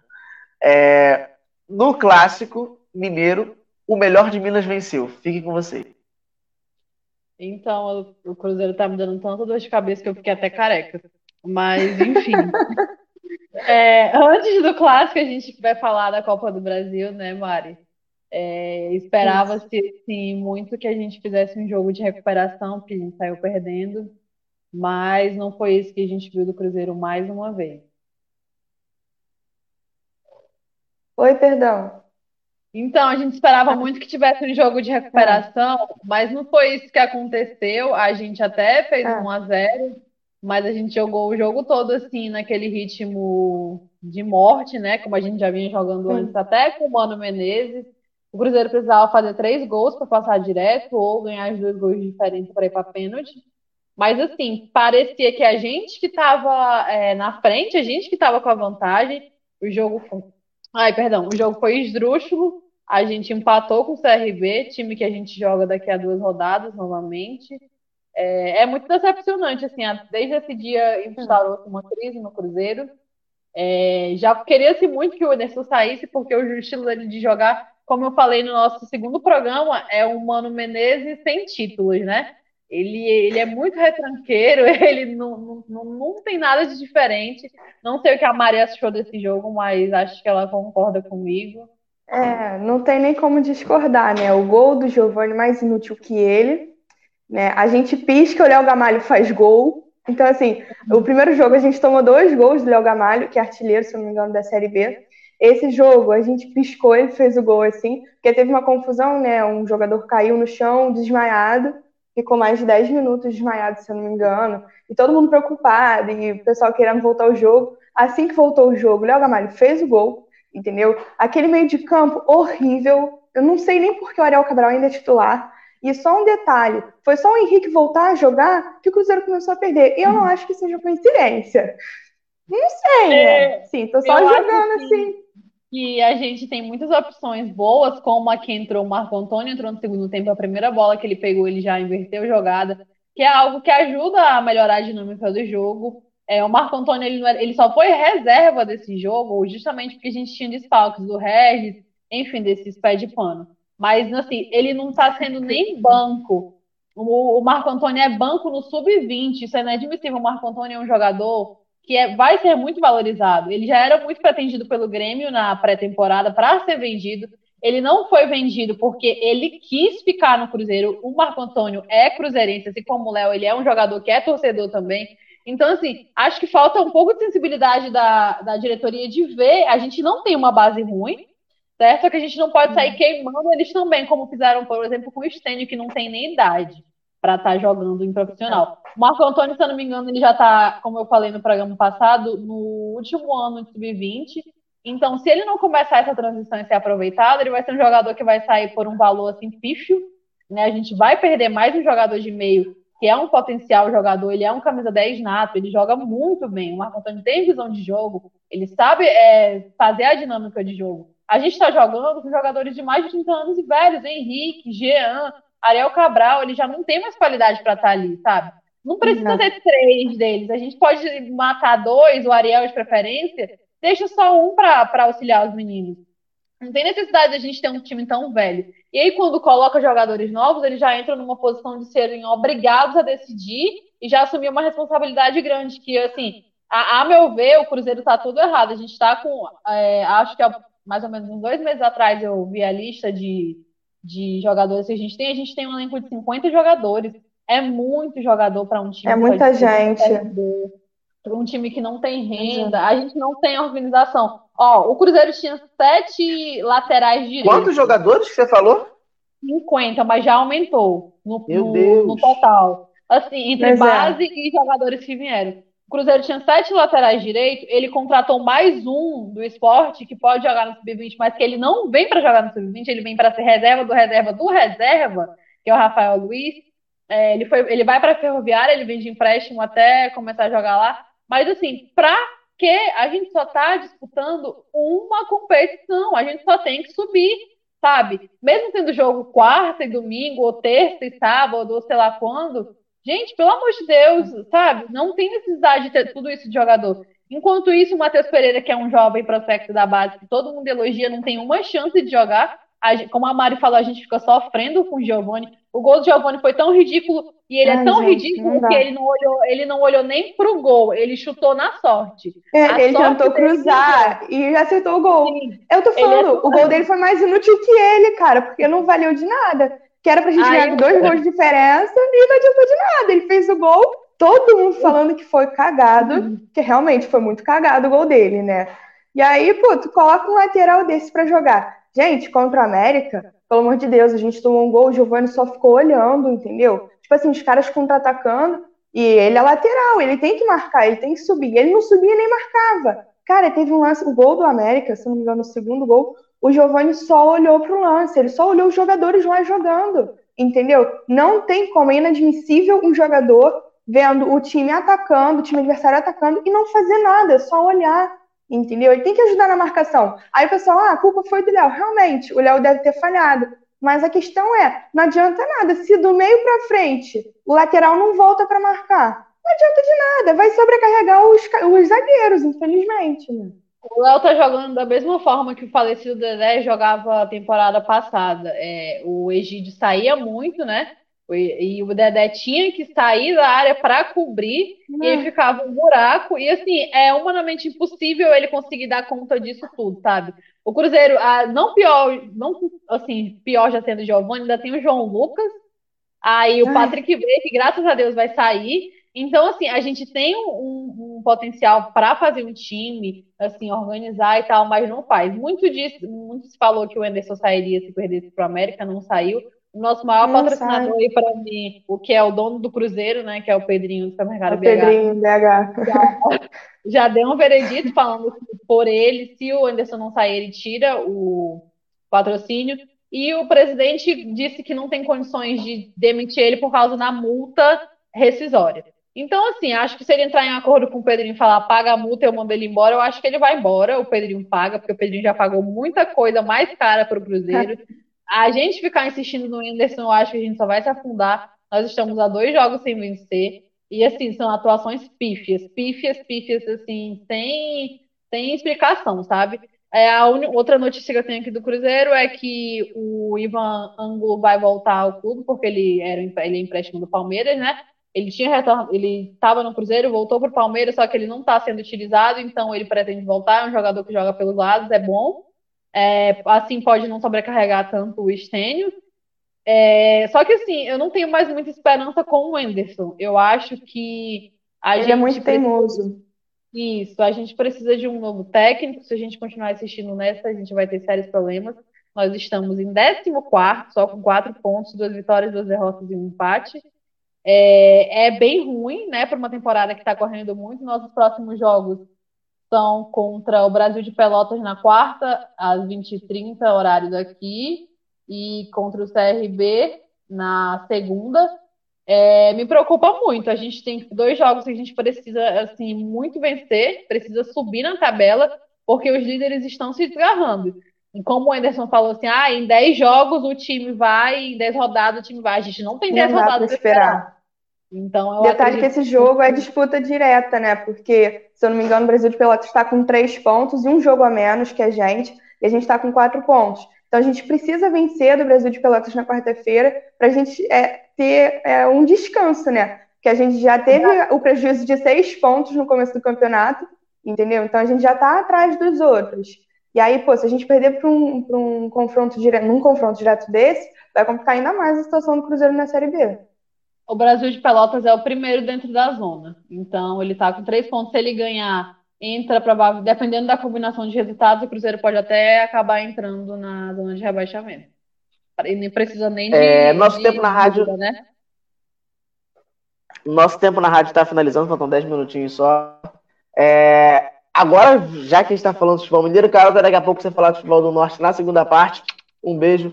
É, no clássico, Mineiro, o melhor de Minas venceu. Fique com você. Então, o Cruzeiro tá me dando tanta dor de cabeça que eu fiquei até careca. Mas, enfim. [laughs] é, antes do clássico, a gente vai falar da Copa do Brasil, né, Mari? É, Esperava-se assim, muito que a gente fizesse um jogo de recuperação, porque a gente saiu perdendo, mas não foi isso que a gente viu do Cruzeiro mais uma vez. Oi, perdão. Então, a gente esperava muito que tivesse um jogo de recuperação, mas não foi isso que aconteceu. A gente até fez Ah. 1 a 0, mas a gente jogou o jogo todo assim, naquele ritmo de morte, né? Como a gente já vinha jogando antes, até com o Mano Menezes. O Cruzeiro precisava fazer três gols para passar direto ou ganhar os dois gols de diferença para ir para pênalti. Mas assim, parecia que a gente que estava na frente, a gente que estava com a vantagem. O jogo foi. Ai, perdão, o jogo foi esdrúxulo. A gente empatou com o CRB, time que a gente joga daqui a duas rodadas novamente. É, é muito decepcionante, assim, desde esse dia instaurou-se uma crise no Cruzeiro. É, já queria-se muito que o Enerson saísse, porque o estilo dele de jogar, como eu falei no nosso segundo programa, é o Mano Menezes sem títulos, né? Ele, ele é muito retranqueiro, [laughs] ele não, não, não tem nada de diferente. Não sei o que a Maria achou desse jogo, mas acho que ela concorda comigo. É, não tem nem como discordar, né? O gol do Giovani mais inútil que ele, né? A gente pisca, o Léo Gamalho faz gol. Então, assim, o primeiro jogo a gente tomou dois gols do Léo Gamalho, que é artilheiro, se não me engano, da Série B. Esse jogo a gente piscou, ele fez o gol assim, porque teve uma confusão, né? Um jogador caiu no chão, desmaiado, ficou mais de 10 minutos desmaiado, se eu não me engano, e todo mundo preocupado, e o pessoal querendo voltar ao jogo. Assim que voltou o jogo, o Léo Gamalho fez o gol, entendeu? Aquele meio de campo horrível. Eu não sei nem por que o Ariel Cabral ainda é titular. E só um detalhe: foi só o Henrique voltar a jogar que o Cruzeiro começou a perder. E eu não acho que seja coincidência. Não sei, né? Sim, tô só jogando que- assim. que a gente tem muitas opções boas, como a que entrou o Marco Antônio, entrou no segundo tempo, a primeira bola que ele pegou, ele já inverteu a jogada, que é algo que ajuda a melhorar a dinâmica do jogo. É, o Marco Antônio, ele, era- ele só foi reserva desse jogo, justamente porque a gente tinha desfalques do Regis, enfim, desses pés de pano. Mas, assim, ele não está sendo nem banco. O, o Marco Antônio é banco no sub-20, isso é inadmissível. O Marco Antônio é um jogador que é- vai ser muito valorizado. Ele já era muito pretendido pelo Grêmio na pré-temporada para ser vendido. Ele não foi vendido porque ele quis ficar no Cruzeiro. O Marco Antônio é cruzeirense, assim como o Léo, ele é um jogador que é torcedor também. Então, assim, acho que falta um pouco de sensibilidade da, da diretoria de ver. A gente não tem uma base ruim, certo? Só que a gente não pode sair queimando eles também, como fizeram, por exemplo, com o Stênio, que não tem nem idade para estar jogando em profissional. O Marco Antônio, se eu não me engano, ele já está, como eu falei no programa passado, no último ano de sub-20. Então, se ele não começar essa transição e ser aproveitado, ele vai ser um jogador que vai sair por um valor assim pífio, né? A gente vai perder mais um jogador de meio que é um potencial jogador, ele é um camisa 10 nato, ele joga muito bem. O Marco Antônio tem visão de jogo, ele sabe é, fazer a dinâmica de jogo. A gente está jogando com jogadores de mais de 30 anos e velhos, Henrique, Jean, Ariel Cabral, ele já não tem mais qualidade para estar ali, sabe? Não precisa Exato. ter três deles. A gente pode matar dois, o Ariel de preferência, deixa só um para auxiliar os meninos. Não tem necessidade de a gente ter um time tão velho. E aí, quando coloca jogadores novos, eles já entram numa posição de serem obrigados a decidir e já assumir uma responsabilidade grande. Que, assim, a, a meu ver, o Cruzeiro está tudo errado. A gente está com. é, acho que há mais ou menos uns dois meses atrás eu vi a lista de, de jogadores que a gente tem. A gente tem um elenco de 50 jogadores. É muito jogador para um time. É que muita gente. Pra um time que não tem renda. A gente não tem organização. Ó, o Cruzeiro tinha sete laterais direitos. Quantos jogadores que você falou? 50, mas já aumentou no, no- no total. Assim, entre Pois é. base e jogadores que vieram. O Cruzeiro tinha sete laterais direitos, ele contratou mais um do esporte que pode jogar no Sub-20, mas que ele não vem para jogar no Sub-20, ele vem para ser reserva do reserva do reserva, que é o Rafael Luiz. É, ele, foi, ele vai para a Ferroviária, ele vem de empréstimo até começar a jogar lá. Mas assim, para que a gente só está disputando uma competição, a gente só tem que subir, sabe? Mesmo tendo jogo quarta e domingo, ou terça e sábado, ou sei lá quando, gente, pelo amor de Deus, sabe? Não tem necessidade de ter tudo isso de jogador. Enquanto isso, o Matheus Pereira, que é um jovem prospecto da base, que todo mundo elogia, não tem uma chance de jogar. A, como a Mari falou, a gente fica sofrendo com o Giovanni. O gol do Giovanni foi tão ridículo e ele é Ai, é tão gente, ridículo não que ele não olhou, ele não olhou nem pro gol, ele chutou na sorte. A É, ele sorte tentou cruzar e acertou o gol. Sim. Eu tô Ele falando, o gol dele foi mais inútil que ele, cara, porque não valeu de nada. Que era pra gente ganhar com dois gols de diferença e não adiantou de nada. Ele fez o gol, todo mundo falando que foi cagado, que realmente foi muito cagado o gol dele, né? E aí, pô, tu coloca um lateral desse pra jogar. Gente, contra o América, pelo amor de Deus, a gente tomou um gol, o Giovani só ficou olhando, entendeu? Tipo assim, os caras contra-atacando e ele é lateral, ele tem que marcar, ele tem que subir. Ele não subia nem marcava. Cara, teve um lance, o gol do América, se não me engano, o segundo gol, o Giovani só olhou pro lance, ele só olhou os jogadores lá jogando, entendeu? Não tem como, é inadmissível um jogador vendo o time atacando, o time adversário atacando e não fazer nada, só olhar, entendeu? Ele tem que ajudar na marcação. Aí o pessoal, ah, a culpa foi do Léo. Realmente, o Léo deve ter falhado. Mas a questão é, não adianta nada. Se do meio para frente o lateral não volta para marcar, não adianta de nada. Vai sobrecarregar os, os zagueiros, infelizmente. Né? O Léo tá jogando da mesma forma que o falecido Dedé jogava a temporada passada. É, o Egídio saía muito, né? E o Dedé tinha que sair da área para cobrir e ficava um buraco. E assim, é humanamente impossível ele conseguir dar conta disso tudo, sabe? O Cruzeiro, ah, não pior, não assim, pior já sendo o Giovani, ainda tem o João Lucas, aí o Ai. Patrick Veiga, que graças a Deus vai sair. Então, assim, a gente tem um, um- um potencial para fazer um time, assim, organizar e tal, mas não faz. Muito disso, muito se falou que o Anderson sairia se perdesse para o América, não saiu. O nosso maior Não patrocinador aí para mim, o que é o dono do Cruzeiro, né, que é o Pedrinho do Supermercado O BH, Pedrinho, BH. já deu um veredito falando que por ele, se o Anderson não sair, ele tira o patrocínio. E o presidente disse que não tem condições de demitir ele por causa da multa rescisória. Então, assim, acho que se ele entrar em acordo com o Pedrinho e falar paga a multa e eu mando ele embora, eu acho que ele vai embora. O Pedrinho paga, porque o Pedrinho já pagou muita coisa mais cara para o Cruzeiro. [laughs] A gente ficar insistindo no Anderson, eu acho que a gente só vai se afundar. Nós estamos a dois jogos sem vencer. E, assim, são atuações pífias, pífias, pífias, assim, sem, sem explicação, sabe? É, a uni- outra notícia que eu tenho aqui do Cruzeiro é que o Ivan Angulo vai voltar ao clube, porque ele era ele é empréstimo do Palmeiras, né? Ele tinha retorno, ele estava no Cruzeiro, voltou para o Palmeiras, só que ele não está sendo utilizado, então ele pretende voltar. É um jogador que joga pelos lados, é bom. É, assim pode não sobrecarregar tanto o Estênio. É, só que assim, eu não tenho mais muita esperança com o Enderson. Eu acho que a Ele é gente muito precisa- teimoso. isso, a gente precisa de um novo técnico. Se a gente continuar assistindo nessa, a gente vai ter sérios problemas. Nós estamos em 14º, só com quatro pontos, duas vitórias, duas derrotas e um empate. É, é bem ruim, né, para uma temporada que está correndo muito. Nossos próximos jogos são contra o Brasil de Pelotas na quarta, às 20h30, horário daqui, e contra o CRB na segunda. É, me preocupa muito. A gente tem dois jogos que a gente precisa assim muito vencer, precisa subir na tabela, porque os líderes estão se desgarrando. E como o Anderson falou assim, ah, em 10 jogos o time vai, em 10 rodadas o time vai. A gente não tem 10 Não dá pra rodadas para esperar. esperar. Então, Detalhe que acredito esse jogo é disputa direta, né? Porque, se eu não me engano, o Brasil de Pelotas está com três pontos e um jogo a menos que a gente, e a gente está com quatro pontos. Então a gente precisa vencer do Brasil de Pelotas na quarta-feira para a gente é, ter é, um descanso, né? Porque a gente já teve o prejuízo de seis pontos no começo do campeonato, entendeu? Então a gente já está atrás dos outros. E aí, pô, se a gente perder para um, pra um confronto direto, num confronto direto desse, vai complicar ainda mais a situação do Cruzeiro na Série B. O Brasil de Pelotas é o primeiro dentro da zona. Então, ele tá com três pontos. Se ele ganhar, entra provável. Dependendo da combinação de resultados, o Cruzeiro pode até acabar entrando na zona de rebaixamento. E nem precisa nem de, É, nosso de tempo na rádio- dúvida, né? Nosso tempo na rádio está finalizando, faltam 10 minutinhos só. É, agora, já que a gente está falando de futebol mineiro, que daqui a pouco você falar de futebol do Norte na segunda parte. Um beijo.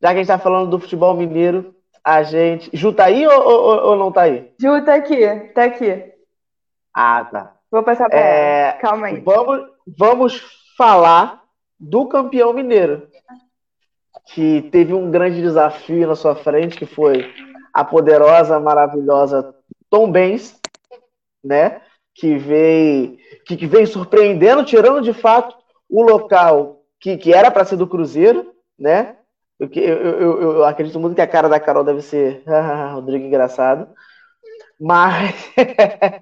Já que a gente está falando do futebol mineiro, a gente. Ju tá aí ou, ou, ou não tá aí? Ju tá aqui, tá aqui. Ah, tá. Vou passar pra É, ela. Calma aí. Vamos, vamos falar do campeão mineiro, que teve um grande desafio na sua frente, que foi a poderosa, maravilhosa Tom Benz, né? Que veio, que, que veio surpreendendo, tirando de fato o local que, que era para ser do Cruzeiro, né? Eu, eu, eu, acredito muito que a cara da Carol deve ser [laughs] Rodrigo engraçado. Mas,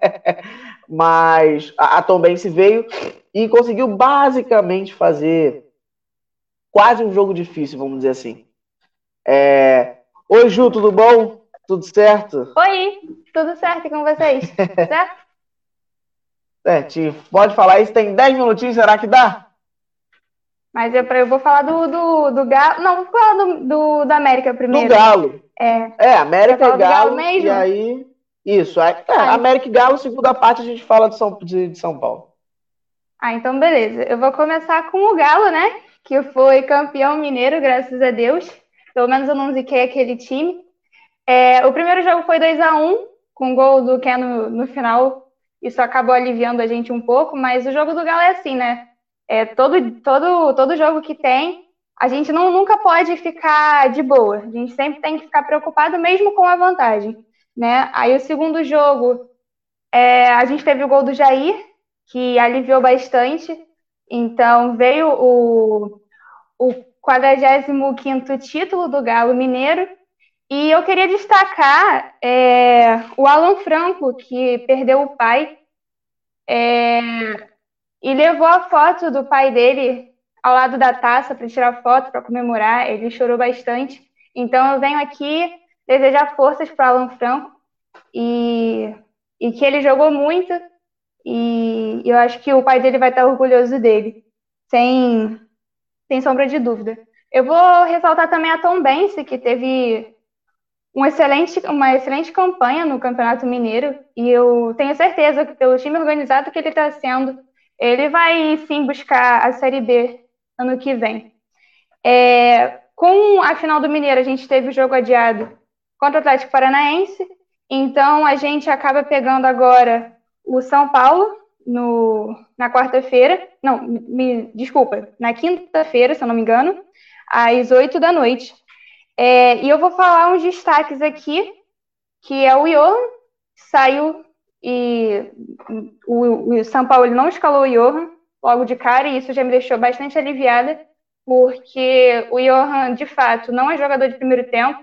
[laughs] mas a, a Tom Benz veio e conseguiu basicamente fazer quase um jogo difícil, vamos dizer assim. É... Oi, Ju, tudo bom? Tudo certo? Oi, tudo certo com vocês? [laughs] certo? Certinho. Pode falar isso, tem 10 minutinhos, será que dá? Mas eu, eu vou falar do, do, do Galo. Não, vou falar do, do, da América primeiro. Do Galo. É, é América e Galo. Galo mesmo? E aí. Isso. É, América e Galo, segunda parte, a gente fala de São, de, de São Paulo. Ah, então beleza. Eu vou começar com o Galo, né? Que foi campeão mineiro, graças a Deus. Pelo menos eu não ziquei aquele time. É, o primeiro jogo foi 2 a 1 com o gol do Ken no, no final. Isso acabou aliviando a gente um pouco, mas o jogo do Galo é assim, né? É, todo, todo, todo jogo que tem, a gente não, nunca pode ficar de boa. A gente sempre tem que ficar preocupado, mesmo com a vantagem. Né? Aí o segundo jogo, é, a gente teve o gol do Jair, que aliviou bastante. Então veio o, o 45 título do Galo Mineiro. E eu queria destacar é, o Alan Franco, que perdeu o pai. É, e levou a foto do pai dele ao lado da taça para tirar foto, para comemorar. Ele chorou bastante. Então eu venho aqui desejar forças para Alan Franco e, e que ele jogou muito. E eu acho que o pai dele vai estar orgulhoso dele, sem, sem sombra de dúvida. Eu vou ressaltar também a Tom Bense, que teve um excelente, uma excelente campanha no Campeonato Mineiro, e eu tenho certeza que pelo time organizado que ele está sendo, ele vai sim buscar a Série B ano que vem. É, com a final do Mineiro, a gente teve o jogo adiado contra o Atlético Paranaense, então a gente acaba pegando agora o São Paulo no, na quarta-feira, não, me desculpa, na quinta-feira, se eu não me engano, às oito da noite. É, e eu vou falar uns destaques aqui, que é o Johan, saiu e o, o São Paulo não escalou o Johan logo de cara, e isso já me deixou bastante aliviada, porque o Johan, de fato, não é jogador de primeiro tempo,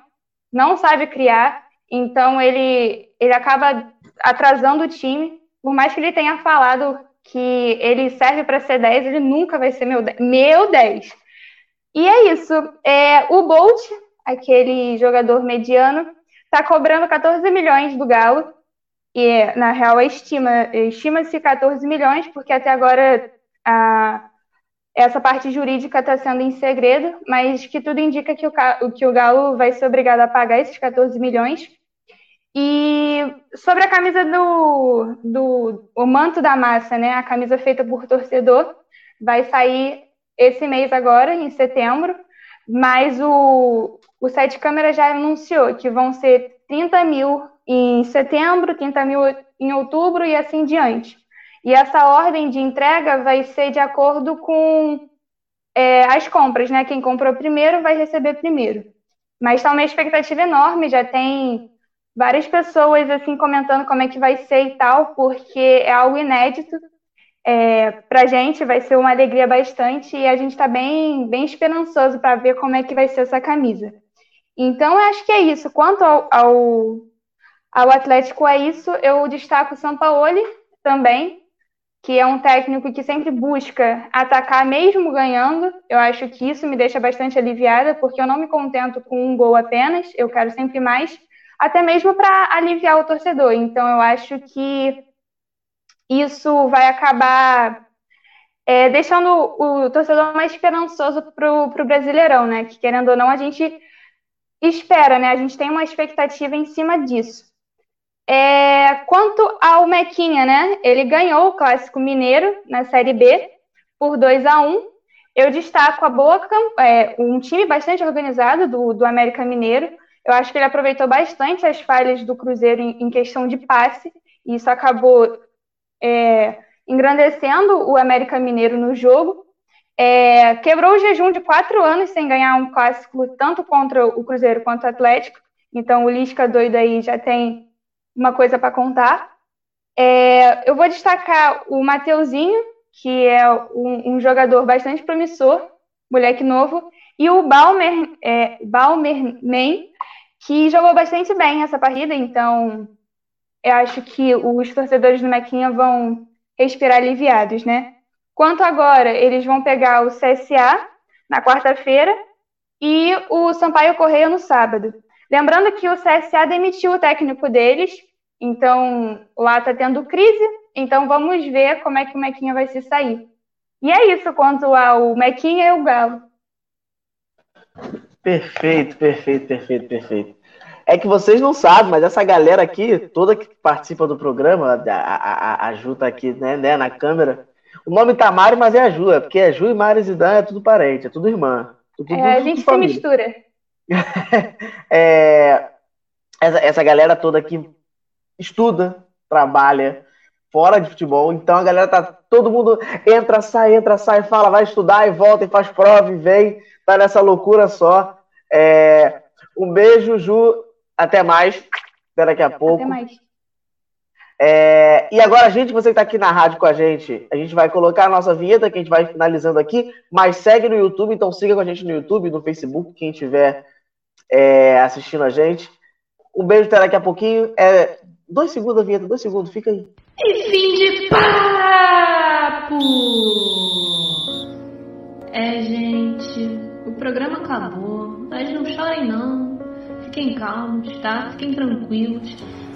não sabe criar, então ele, ele acaba atrasando o time, por mais que ele tenha falado que ele serve para ser 10, ele nunca vai ser meu 10. Meu 10. E é isso. É, o Bolt, aquele jogador mediano, está cobrando 14 milhões do Galo, e, na real, estima, estima-se 14 milhões, porque até agora a, essa parte jurídica está sendo em segredo, mas que tudo indica que o, que o Galo vai ser obrigado a pagar esses 14 milhões. E sobre a camisa do, do o manto da massa, né, a camisa feita por torcedor, vai sair esse mês agora, em setembro, mas o, o site câmera já anunciou que vão ser 30 mil em setembro, 30 mil em outubro e assim diante. E essa ordem de entrega vai ser de acordo com é, as compras, né? Quem comprou primeiro vai receber primeiro. Mas está uma expectativa enorme, já tem várias pessoas assim comentando como é que vai ser e tal, porque é algo inédito. É, para a gente vai ser uma alegria bastante e a gente está bem, bem esperançoso para ver como é que vai ser essa camisa. Então, eu acho que é isso. Quanto ao, ao ao Atlético é isso. Eu destaco o Sampaoli também, que é um técnico que sempre busca atacar mesmo ganhando. Eu acho que isso me deixa bastante aliviada, porque eu não me contento com um gol apenas, eu quero sempre mais, até mesmo para aliviar o torcedor. Então eu acho que isso vai acabar é, deixando o torcedor mais esperançoso para o Brasileirão, né? Que querendo ou não, a gente espera, né? A gente tem uma expectativa em cima disso. É, quanto ao Mequinha, né? Ele ganhou o Clássico Mineiro na Série B por 2 a 1 Eu destaco a boa é, um time bastante organizado do, do América Mineiro. Eu acho que ele aproveitou bastante as falhas do Cruzeiro em, em questão de passe, e isso acabou é, engrandecendo o América Mineiro no jogo. É, quebrou o jejum de quatro anos sem ganhar um clássico, tanto contra o Cruzeiro quanto o Atlético. Então, o Lisca doido aí já tem uma coisa para contar. É, eu vou destacar o Mateuzinho, que é um, um, jogador bastante promissor, moleque novo, e o Balmer, é, Balmerman, que jogou bastante bem essa partida, então eu acho que os torcedores do Mequinha vão respirar aliviados, né? Quanto agora, eles vão pegar o CSA na quarta-feira e o Sampaio Correia no sábado. Lembrando que o CSA demitiu o técnico deles, então lá está tendo crise, então vamos ver como é que o Mequinha vai se sair. E é isso quanto ao Mequinha e o Galo. Perfeito, perfeito, perfeito, perfeito. É que vocês não sabem, mas essa galera aqui, toda que participa do programa, a, a, a Ju tá aqui né, né, na câmera. O nome tá Mari, mas é a Ju, é porque é Ju e Mari Zidane é tudo parente, é tudo irmã. Tudo, é, a gente se mistura. [laughs] é, essa, essa galera toda aqui estuda, trabalha fora de futebol, então a galera tá. Todo mundo entra, sai, entra, sai, fala, vai estudar e volta e faz prova e vem, tá nessa loucura só. É, um beijo, Ju. Até mais. Até daqui a pouco. Até mais. É, e agora, gente, você que está aqui na rádio com a gente, a gente vai colocar a nossa vinheta, que a gente vai finalizando aqui, mas segue no YouTube, então siga com a gente no YouTube, no Facebook, quem estiver é, assistindo a gente. Um beijo até daqui a pouquinho. É, dois segundos a vinheta, dois segundos, fica aí. E fim de papo! É, gente, o programa acabou, mas não chorem não. Fiquem calmos, tá? Fiquem tranquilos.